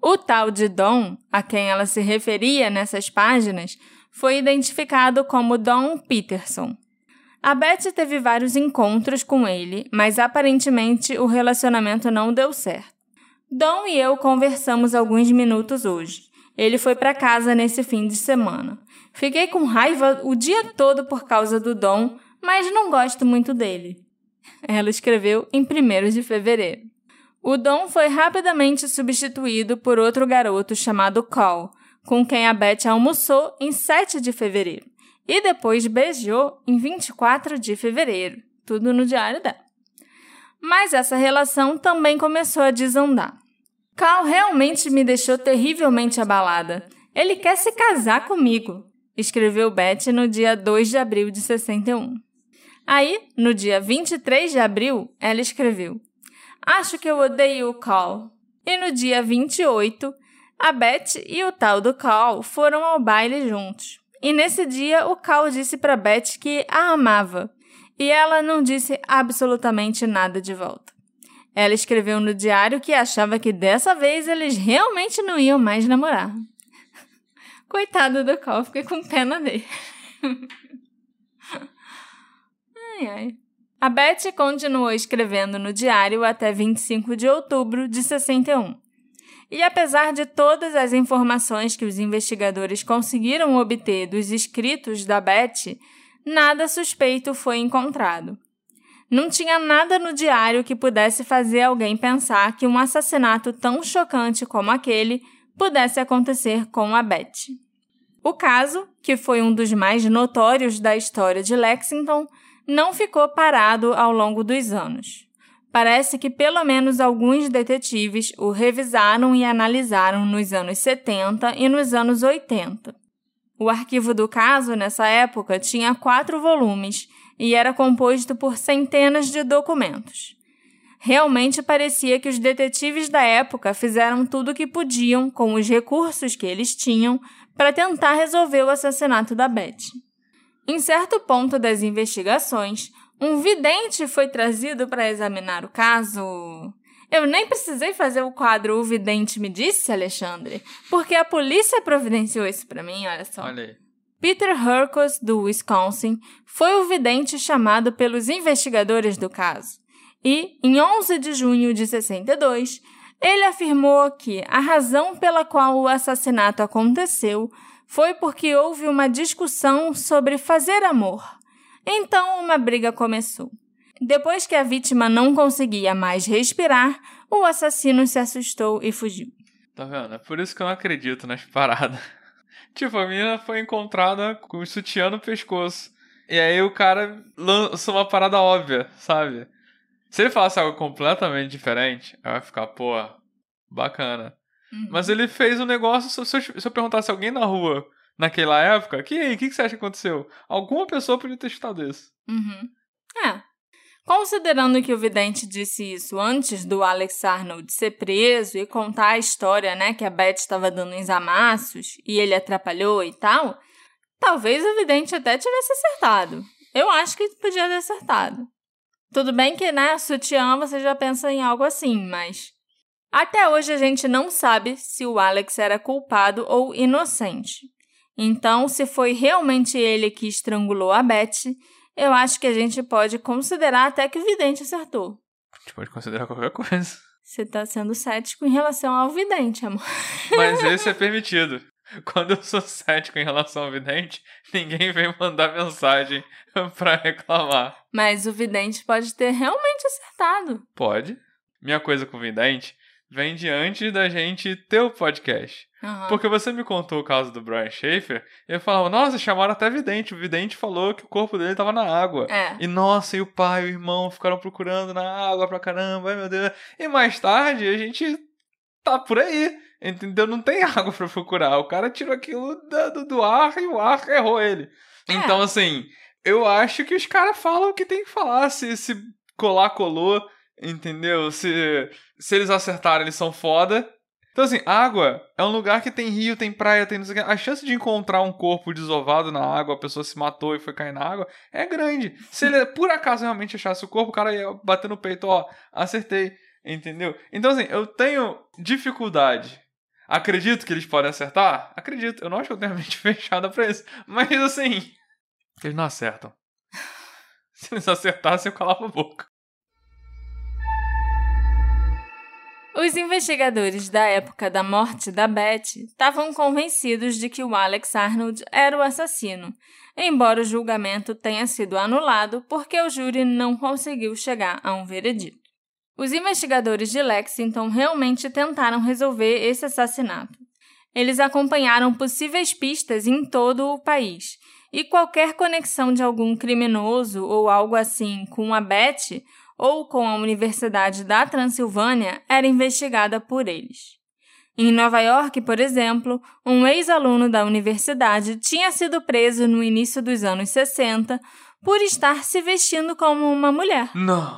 O tal de Dom, a quem ela se referia nessas páginas, foi identificado como Dom Peterson. A Beth teve vários encontros com ele, mas aparentemente o relacionamento não deu certo. Dom e eu conversamos alguns minutos hoje. Ele foi para casa nesse fim de semana. Fiquei com raiva o dia todo por causa do Dom, mas não gosto muito dele. Ela escreveu em 1 de fevereiro. O Dom foi rapidamente substituído por outro garoto chamado Cole, com quem a Beth almoçou em 7 de fevereiro e depois beijou em 24 de fevereiro, tudo no diário dela. Mas essa relação também começou a desandar. Cal realmente me deixou terrivelmente abalada. Ele quer se casar comigo, escreveu Beth no dia 2 de abril de 61. Aí, no dia 23 de abril, ela escreveu: Acho que eu odeio o Cal. E no dia 28, a Beth e o tal do Cal foram ao baile juntos. E nesse dia, o Cal disse para Beth que a amava. E ela não disse absolutamente nada de volta. Ela escreveu no diário que achava que dessa vez eles realmente não iam mais namorar. *laughs* Coitado do Cal, fiquei com pena dele. *laughs* ai, ai. A Beth continuou escrevendo no diário até 25 de outubro de 61. E apesar de todas as informações que os investigadores conseguiram obter dos escritos da Beth, nada suspeito foi encontrado. Não tinha nada no diário que pudesse fazer alguém pensar que um assassinato tão chocante como aquele pudesse acontecer com a Beth. O caso, que foi um dos mais notórios da história de Lexington, não ficou parado ao longo dos anos. Parece que pelo menos alguns detetives o revisaram e analisaram nos anos 70 e nos anos 80. O arquivo do caso, nessa época, tinha quatro volumes e era composto por centenas de documentos. Realmente parecia que os detetives da época fizeram tudo o que podiam com os recursos que eles tinham para tentar resolver o assassinato da Beth. Em certo ponto das investigações, um vidente foi trazido para examinar o caso. Eu nem precisei fazer o quadro O Vidente Me Disse, Alexandre, porque a polícia providenciou isso para mim, olha só. Olha aí. Peter Hercos, do Wisconsin, foi o vidente chamado pelos investigadores do caso. E, em 11 de junho de 62, ele afirmou que a razão pela qual o assassinato aconteceu foi porque houve uma discussão sobre fazer amor. Então, uma briga começou. Depois que a vítima não conseguia mais respirar, o assassino se assustou e fugiu. Tá vendo? É por isso que eu não acredito nas paradas. *laughs* Tipo, a menina foi encontrada com o sutiã no pescoço. E aí o cara lançou uma parada óbvia, sabe? Se ele falasse algo completamente diferente, eu ia ficar, pô, bacana. Uhum. Mas ele fez um negócio. Se eu, se eu perguntasse alguém na rua naquela época, que aí, o que, que você acha que aconteceu? Alguma pessoa podia ter chutado isso. Uhum. É. Considerando que o vidente disse isso antes do Alex Arnold ser preso e contar a história, né, que a Beth estava dando uns amassos e ele atrapalhou e tal, talvez o vidente até tivesse acertado. Eu acho que podia ter acertado. Tudo bem que, né, sutiã você já pensa em algo assim, mas até hoje a gente não sabe se o Alex era culpado ou inocente. Então, se foi realmente ele que estrangulou a Beth, eu acho que a gente pode considerar até que o vidente acertou. A gente pode considerar qualquer coisa. Você tá sendo cético em relação ao vidente, amor. Mas *laughs* esse é permitido. Quando eu sou cético em relação ao vidente, ninguém vem mandar mensagem *laughs* pra reclamar. Mas o vidente pode ter realmente acertado. Pode. Minha coisa com o vidente vem de antes da gente ter o podcast. Uhum. Porque você me contou o caso do Brian Schaefer, e eu falava, nossa, chamaram até vidente. O vidente falou que o corpo dele tava na água. É. E nossa, e o pai e o irmão ficaram procurando na água pra caramba, ai meu Deus. E mais tarde a gente tá por aí, entendeu? Não tem *laughs* água pra procurar. O cara tirou aquilo do, do ar e o ar errou ele. É. Então, assim, eu acho que os caras falam o que tem que falar. Se, se colar, colou, entendeu? Se, se eles acertaram, eles são foda. Então, assim, água é um lugar que tem rio, tem praia, tem não sei o que. A chance de encontrar um corpo desovado na água, a pessoa se matou e foi cair na água, é grande. Se ele, por acaso, realmente achasse o corpo, o cara ia bater no peito, ó, acertei, entendeu? Então, assim, eu tenho dificuldade. Acredito que eles podem acertar? Acredito. Eu não acho que eu tenho a mente *laughs* fechada pra isso. Mas, assim, eles não acertam. *laughs* Se eles acertassem, eu calava a boca. Os investigadores da época da morte da Beth estavam convencidos de que o Alex Arnold era o assassino, embora o julgamento tenha sido anulado porque o júri não conseguiu chegar a um veredito. Os investigadores de Lexington realmente tentaram resolver esse assassinato. Eles acompanharam possíveis pistas em todo o país, e qualquer conexão de algum criminoso ou algo assim com a Beth ou com a Universidade da Transilvânia era investigada por eles. Em Nova York, por exemplo, um ex-aluno da universidade tinha sido preso no início dos anos 60 por estar se vestindo como uma mulher. Não.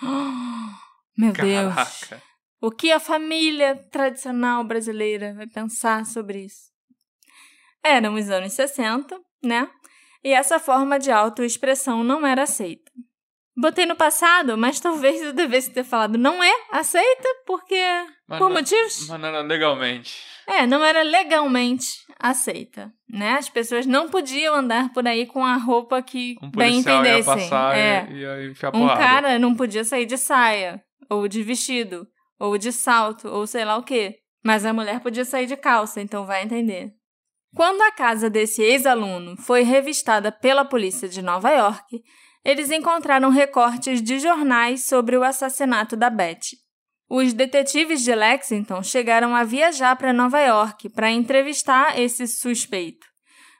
*gasps* Meu Deus! Caraca. O que a família tradicional brasileira vai pensar sobre isso? Eram os anos 60, né? E essa forma de autoexpressão não era aceita. Botei no passado, mas talvez eu devesse ter falado não é aceita, porque. Mas por não- motivos? Mas não era legalmente. É, não era legalmente aceita, né? As pessoas não podiam andar por aí com a roupa que Um bem policial ia entendessem. passar é. e ia enfiar Um porrada. cara não podia sair de saia, ou de vestido, ou de salto, ou sei lá o quê. Mas a mulher podia sair de calça, então vai entender. Quando a casa desse ex-aluno foi revistada pela polícia de Nova York, eles encontraram recortes de jornais sobre o assassinato da Beth. Os detetives de Lexington chegaram a viajar para Nova York para entrevistar esse suspeito.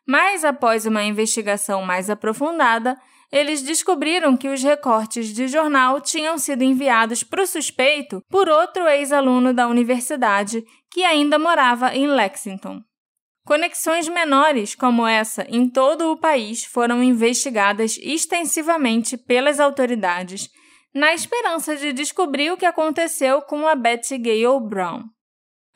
Mas após uma investigação mais aprofundada, eles descobriram que os recortes de jornal tinham sido enviados para o suspeito por outro ex-aluno da universidade que ainda morava em Lexington. Conexões menores como essa em todo o país foram investigadas extensivamente pelas autoridades, na esperança de descobrir o que aconteceu com a Betsy Gale Brown.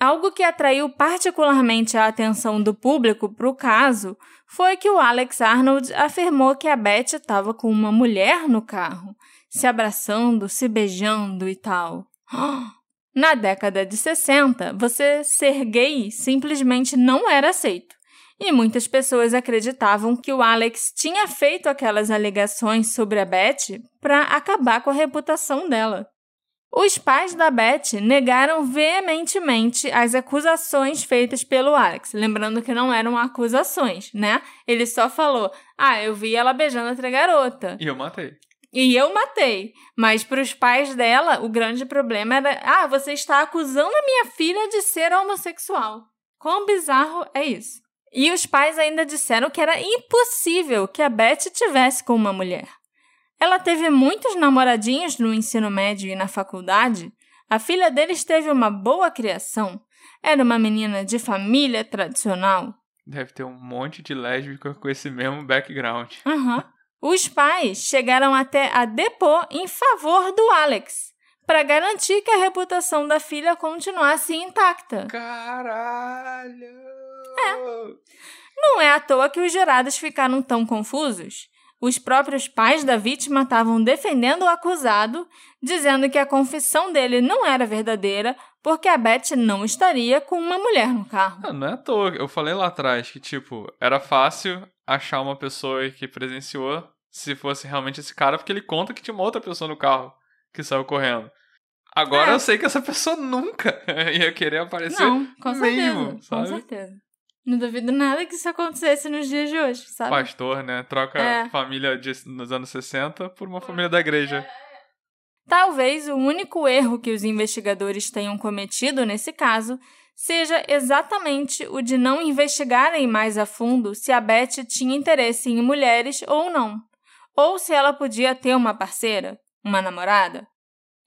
Algo que atraiu particularmente a atenção do público para o caso foi que o Alex Arnold afirmou que a Beth estava com uma mulher no carro, se abraçando, se beijando e tal. *gasps* Na década de 60, você ser gay simplesmente não era aceito. E muitas pessoas acreditavam que o Alex tinha feito aquelas alegações sobre a Beth para acabar com a reputação dela. Os pais da Beth negaram veementemente as acusações feitas pelo Alex, lembrando que não eram acusações, né? Ele só falou: "Ah, eu vi ela beijando outra garota E eu matei. E eu matei". Mas para os pais dela, o grande problema era: "Ah, você está acusando a minha filha de ser homossexual". Quão bizarro é isso? E os pais ainda disseram que era impossível que a Beth tivesse com uma mulher. Ela teve muitos namoradinhos no ensino médio e na faculdade. A filha deles teve uma boa criação. Era uma menina de família tradicional. Deve ter um monte de lésbica com esse mesmo background. Aham. Os pais chegaram até a depor em favor do Alex, para garantir que a reputação da filha continuasse intacta. Caralho! É. Não é à toa que os jurados ficaram tão confusos. Os próprios pais da vítima estavam defendendo o acusado, dizendo que a confissão dele não era verdadeira porque a Beth não estaria com uma mulher no carro. Não, não é à toa. Eu falei lá atrás que, tipo, era fácil achar uma pessoa que presenciou se fosse realmente esse cara, porque ele conta que tinha uma outra pessoa no carro que saiu correndo. Agora É. eu sei que essa pessoa nunca *laughs* ia querer aparecer Não, com mesmo, certeza. sabe? Com certeza. Não duvido nada que isso acontecesse nos dias de hoje, sabe? Pastor, né? Troca É. família de, nos anos 60 por uma família da igreja. Talvez o único erro que os investigadores tenham cometido nesse caso seja exatamente o de não investigarem mais a fundo se a Beth tinha interesse em mulheres ou não, ou se ela podia ter uma parceira, uma namorada.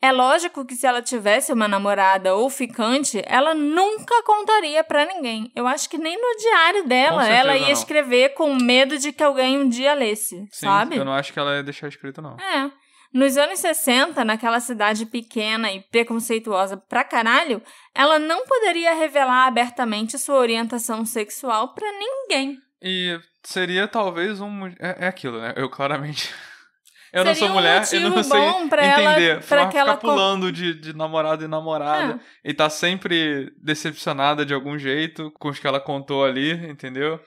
É lógico que se ela tivesse uma namorada ou ficante, ela nunca contaria pra ninguém. Eu acho que nem no diário dela ela ia não. escrever com medo de que alguém um dia lesse, Sim, sabe? eu não acho que ela ia deixar escrito, não. É. Nos anos 60, naquela cidade pequena e preconceituosa pra caralho, ela não poderia revelar abertamente sua orientação sexual pra ninguém. E seria talvez um. É, é aquilo, né? Eu claramente. *laughs* Eu não Seria sou um mulher, eu não sei pra ela- entender. pra Pra que ela pulando de, de namorado em namorada. É. E tá sempre decepcionada de algum jeito com os que ela contou ali, entendeu?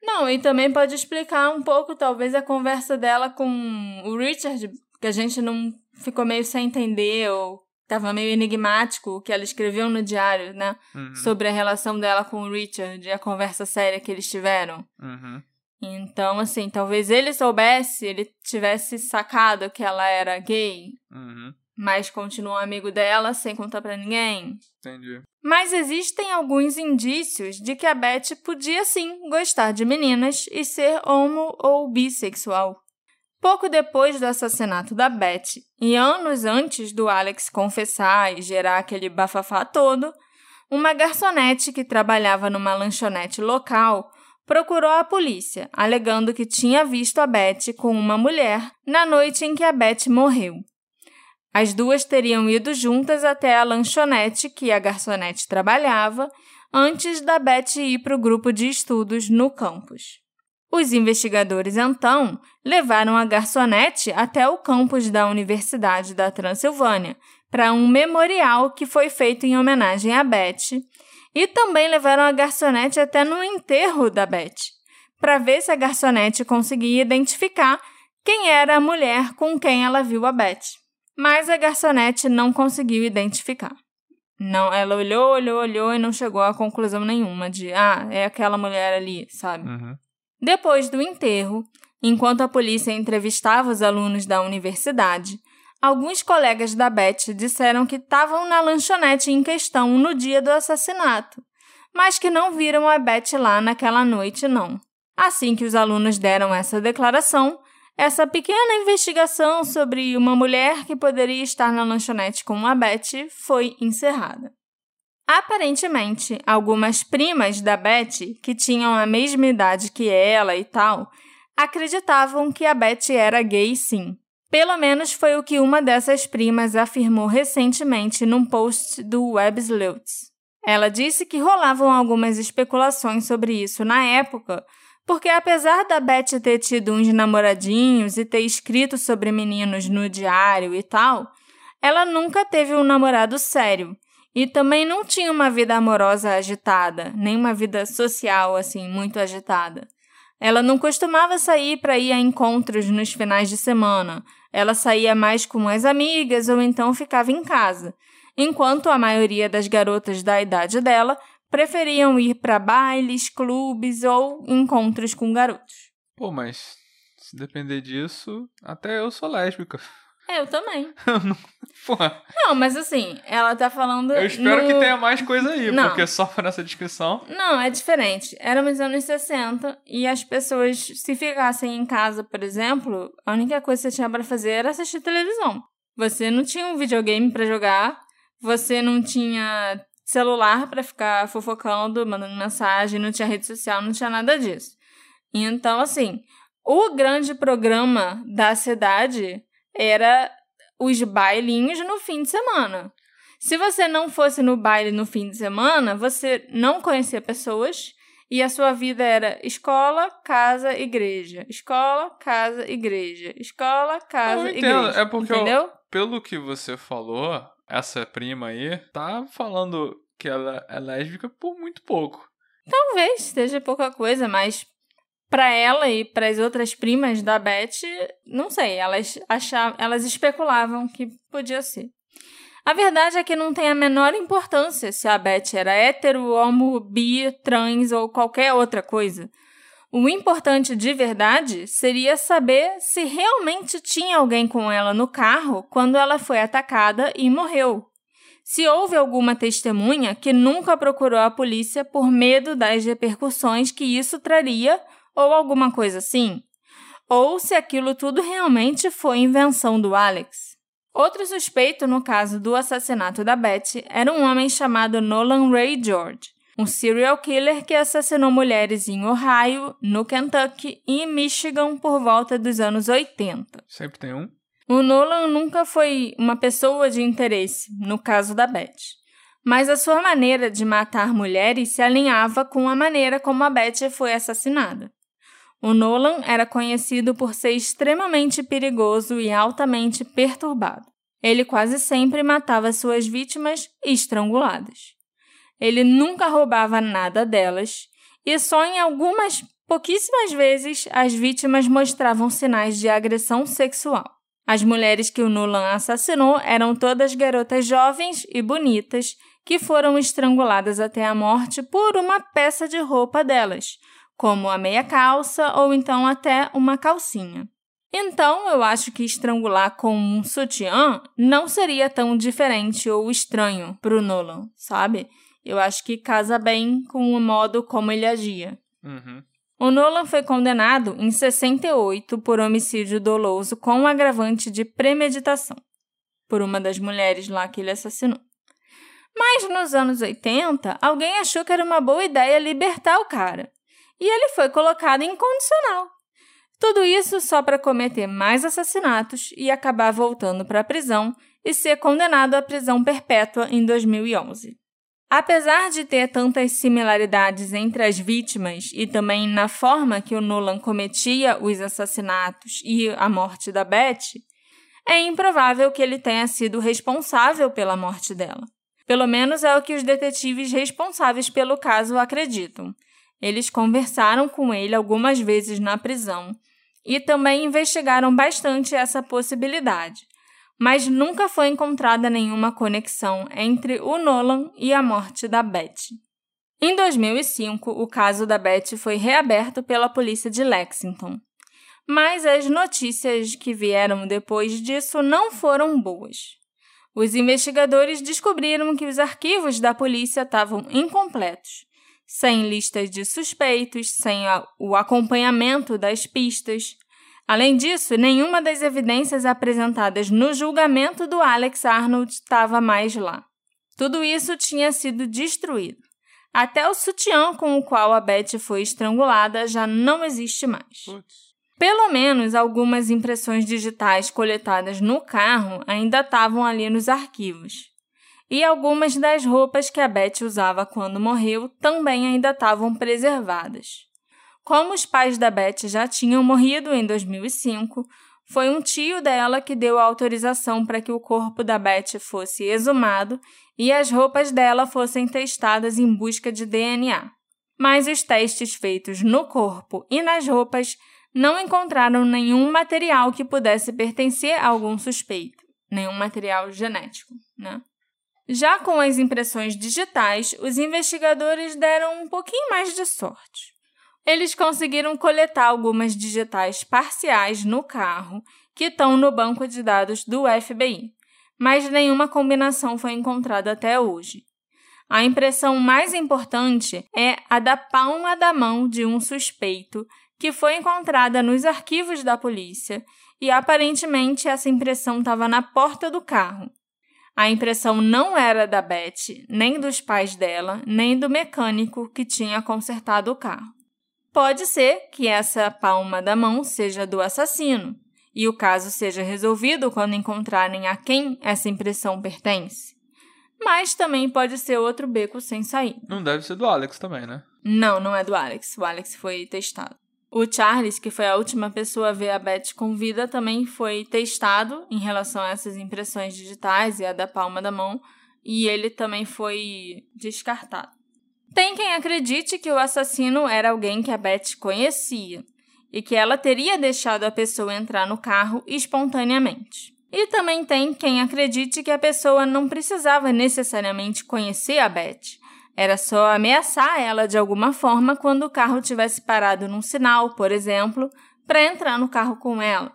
Não, e também pode explicar um pouco, talvez, a conversa dela com o Richard, que a gente não ficou meio sem entender, ou tava meio enigmático, o que ela escreveu no diário, né? Uhum. Sobre a relação dela com o Richard e a conversa séria que eles tiveram. Uhum. Então, assim, talvez ele soubesse, ele tivesse sacado que ela era gay, Uhum. mas continuou amigo dela sem contar pra ninguém. Entendi. Mas existem alguns indícios de que a Beth podia sim gostar de meninas e ser homo ou bissexual. Pouco depois do assassinato da Beth, e anos antes do Alex confessar e gerar aquele bafafá todo, uma garçonete que trabalhava numa lanchonete local procurou a polícia, alegando que tinha visto a Beth com uma mulher na noite em que a Beth morreu. As duas teriam ido juntas até a lanchonete que a garçonete trabalhava antes da Beth ir para o grupo de estudos no campus. Os investigadores, então, levaram a garçonete até o campus da Universidade da Transilvânia para um memorial que foi feito em homenagem a Beth e também levaram a garçonete até no enterro da Beth para ver se a garçonete conseguia identificar quem era a mulher com quem ela viu a Beth. Mas a garçonete não conseguiu identificar. Não, ela olhou, olhou, olhou e não chegou a conclusão nenhuma de, ah, é aquela mulher ali, sabe? Uhum. Depois do enterro, enquanto a polícia entrevistava os alunos da universidade, alguns colegas da Beth disseram que estavam na lanchonete em questão no dia do assassinato, mas que não viram a Beth lá naquela noite, não. Assim que os alunos deram essa declaração, essa pequena investigação sobre uma mulher que poderia estar na lanchonete com a Beth foi encerrada. Aparentemente, algumas primas da Beth, que tinham a mesma idade que ela e tal, acreditavam que a Beth era gay sim. Pelo menos foi o que uma dessas primas afirmou recentemente num post do Websleuths. Ela disse que rolavam algumas especulações sobre isso na época, porque apesar da Beth ter tido uns namoradinhos e ter escrito sobre meninos no diário e tal, ela nunca teve um namorado sério e também não tinha uma vida amorosa agitada, nem uma vida social assim muito agitada. Ela não costumava sair para ir a encontros nos finais de semana. Ela saía mais com as amigas ou então ficava em casa, enquanto a maioria das garotas da idade dela preferiam ir para bailes, clubes ou encontros com garotos. Pô, mas se depender disso, até eu sou lésbica. Eu também. *laughs* Porra, Não, mas assim, ela tá falando. eu espero no- que tenha mais coisa aí, Não. porque só por essa descrição. Não, é diferente. Era nos anos 60 e as pessoas, se ficassem em casa, por exemplo, a única coisa que você tinha pra fazer era assistir televisão. Você não tinha um videogame pra jogar, você não tinha celular pra ficar fofocando, mandando mensagem, não tinha rede social, não tinha nada disso. Então, assim, O grande programa da cidade era os bailinhos no fim de semana. Se você não fosse no baile no fim de semana, você não conhecia pessoas e a sua vida era escola, casa, igreja. Escola, casa, igreja. Escola, casa, eu entendo. igreja. É porque, Entendeu? eu, pelo que você falou, essa prima aí tá falando que ela é lésbica por muito pouco. Talvez seja pouca coisa, mas para ela e para as outras primas da Beth, não sei, elas achavam, elas especulavam que podia ser. A verdade é que não tem a menor importância se a Beth era hétero, homo, bi, trans ou qualquer outra coisa. O importante de verdade seria saber se realmente tinha alguém com ela no carro quando ela foi atacada e morreu. Se houve alguma testemunha que nunca procurou a polícia por medo das repercussões que isso traria ou alguma coisa assim. Ou se aquilo tudo realmente foi invenção do Alex. Outro suspeito no caso do assassinato da Beth era um homem chamado Nolan Ray George, um serial killer que assassinou mulheres em Ohio, no Kentucky e em Michigan por volta dos anos 80. Sempre tem um. O Nolan nunca foi uma pessoa de interesse, no caso da Beth. Mas a sua maneira de matar mulheres se alinhava com a maneira como a Beth foi assassinada. O Nolan era conhecido por ser extremamente perigoso e altamente perturbado. Ele quase sempre matava suas vítimas estranguladas. Ele nunca roubava nada delas e só em algumas pouquíssimas vezes as vítimas mostravam sinais de agressão sexual. As mulheres que o Nolan assassinou eram todas garotas jovens e bonitas que foram estranguladas até a morte por uma peça de roupa delas, como a meia calça ou então até uma calcinha. Então, eu acho que estrangular com um sutiã não seria tão diferente ou estranho para o Nolan, sabe? Eu acho que casa bem com o modo como ele agia. Uhum. O Nolan foi condenado em 68 por homicídio doloso com agravante de premeditação, por uma das mulheres lá que ele assassinou. Mas nos anos 80, alguém achou que era uma boa ideia libertar o cara, e ele foi colocado em condicional. Tudo isso só para cometer mais assassinatos e acabar voltando para a prisão e ser condenado à prisão perpétua em 2011. Apesar de ter tantas similaridades entre as vítimas e também na forma que o Nolan cometia os assassinatos e a morte da Beth, é improvável que ele tenha sido responsável pela morte dela. Pelo menos é o que os detetives responsáveis pelo caso acreditam. Eles conversaram com ele algumas vezes na prisão e também investigaram bastante essa possibilidade, mas nunca foi encontrada nenhuma conexão entre o Nolan e a morte da Beth. Em 2005, o caso da Beth foi reaberto pela polícia de Lexington, mas as notícias que vieram depois disso não foram boas. Os investigadores descobriram que os arquivos da polícia estavam incompletos sem listas de suspeitos, sem a, o acompanhamento das pistas. Além disso, nenhuma das evidências apresentadas no julgamento do Alex Arnold estava mais lá. Tudo isso tinha sido destruído. Até o sutiã com o qual a Beth foi estrangulada já não existe mais. Putz. Pelo menos algumas impressões digitais coletadas no carro ainda estavam ali nos arquivos e algumas das roupas que a Beth usava quando morreu também ainda estavam preservadas. Como os pais da Beth já tinham morrido em 2005, foi um tio dela que deu a autorização para que o corpo da Beth fosse exumado e as roupas dela fossem testadas em busca de DNA. Mas os testes feitos no corpo e nas roupas não encontraram nenhum material que pudesse pertencer a algum suspeito, nenhum material genético, né? Já com as impressões digitais, os investigadores deram um pouquinho mais de sorte. Eles conseguiram coletar algumas digitais parciais no carro que estão no banco de dados do FBI, mas nenhuma combinação foi encontrada até hoje. A impressão mais importante é a da palma da mão de um suspeito que foi encontrada nos arquivos da polícia e aparentemente essa impressão estava na porta do carro, a impressão não era da Beth, nem dos pais dela, nem do mecânico que tinha consertado o carro. Pode ser que essa palma da mão seja do assassino e o caso seja resolvido quando encontrarem a quem essa impressão pertence. Mas também pode ser outro beco sem saída. Não deve ser do Alex também, né? Não, não é do Alex. O Alex foi testado. O Charles, que foi a última pessoa a ver a Beth com vida, também foi testado em relação a essas impressões digitais e a da palma da mão, e ele também foi descartado. Tem quem acredite que o assassino era alguém que a Beth conhecia e que ela teria deixado a pessoa entrar no carro espontaneamente. E também tem quem acredite que a pessoa não precisava necessariamente conhecer a Beth. Era só ameaçar ela de alguma forma quando o carro tivesse parado num sinal, por exemplo, para entrar no carro com ela.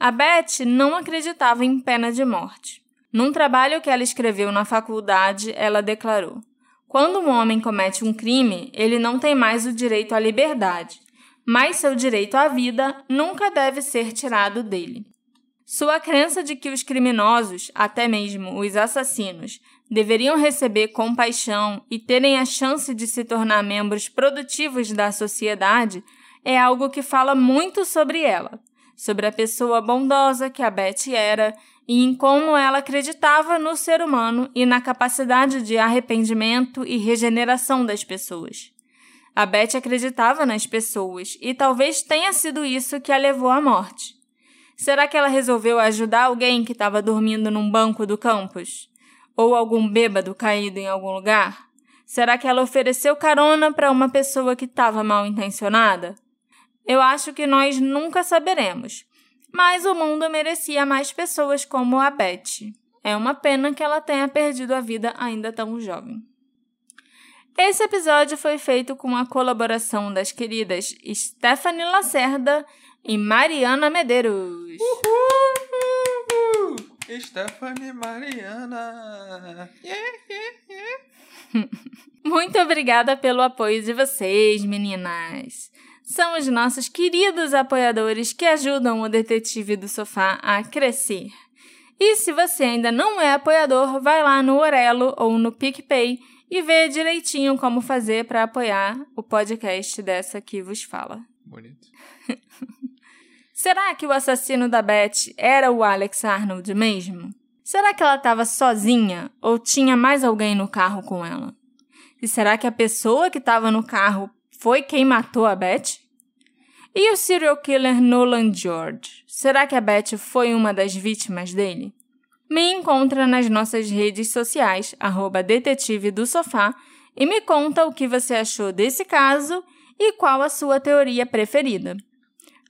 A Beth não acreditava em pena de morte. Num trabalho que ela escreveu na faculdade, ela declarou: quando um homem comete um crime, ele não tem mais o direito à liberdade, mas seu direito à vida nunca deve ser tirado dele. Sua crença de que os criminosos, até mesmo os assassinos, deveriam receber compaixão e terem a chance de se tornar membros produtivos da sociedade é algo que fala muito sobre ela, sobre a pessoa bondosa que a Beth era e em como ela acreditava no ser humano e na capacidade de arrependimento e regeneração das pessoas. A Beth acreditava nas pessoas e talvez tenha sido isso que a levou à morte. Será que ela resolveu ajudar alguém que estava dormindo num banco do campus? Ou algum bêbado caído em algum lugar? Será que ela ofereceu carona para uma pessoa que estava mal intencionada? Eu acho que nós nunca saberemos, mas o mundo merecia mais pessoas como a Beth. É uma pena que ela tenha perdido a vida ainda tão jovem. Esse episódio foi feito com a colaboração das queridas Stephanie Lacerda e Mariana Medeiros. Uhul! Stephanie Mariana! Yeah, yeah, yeah. *laughs* Muito obrigada pelo apoio de vocês, meninas! são os nossos queridos apoiadores que ajudam o Detetive do Sofá a crescer. E se você ainda não é apoiador, vai lá no Orelo ou no PicPay e vê direitinho como fazer para apoiar o podcast dessa que vos fala. Bonito. *laughs* Será que o assassino da Beth era o Alex Arnold mesmo? Será que ela estava sozinha ou tinha mais alguém no carro com ela? E será que a pessoa que estava no carro foi quem matou a Beth? E o serial killer Nolan George? Será que a Beth foi uma das vítimas dele? Me encontra nas nossas redes sociais, arroba detetive do sofá, e me conta o que você achou desse caso e qual a sua teoria preferida.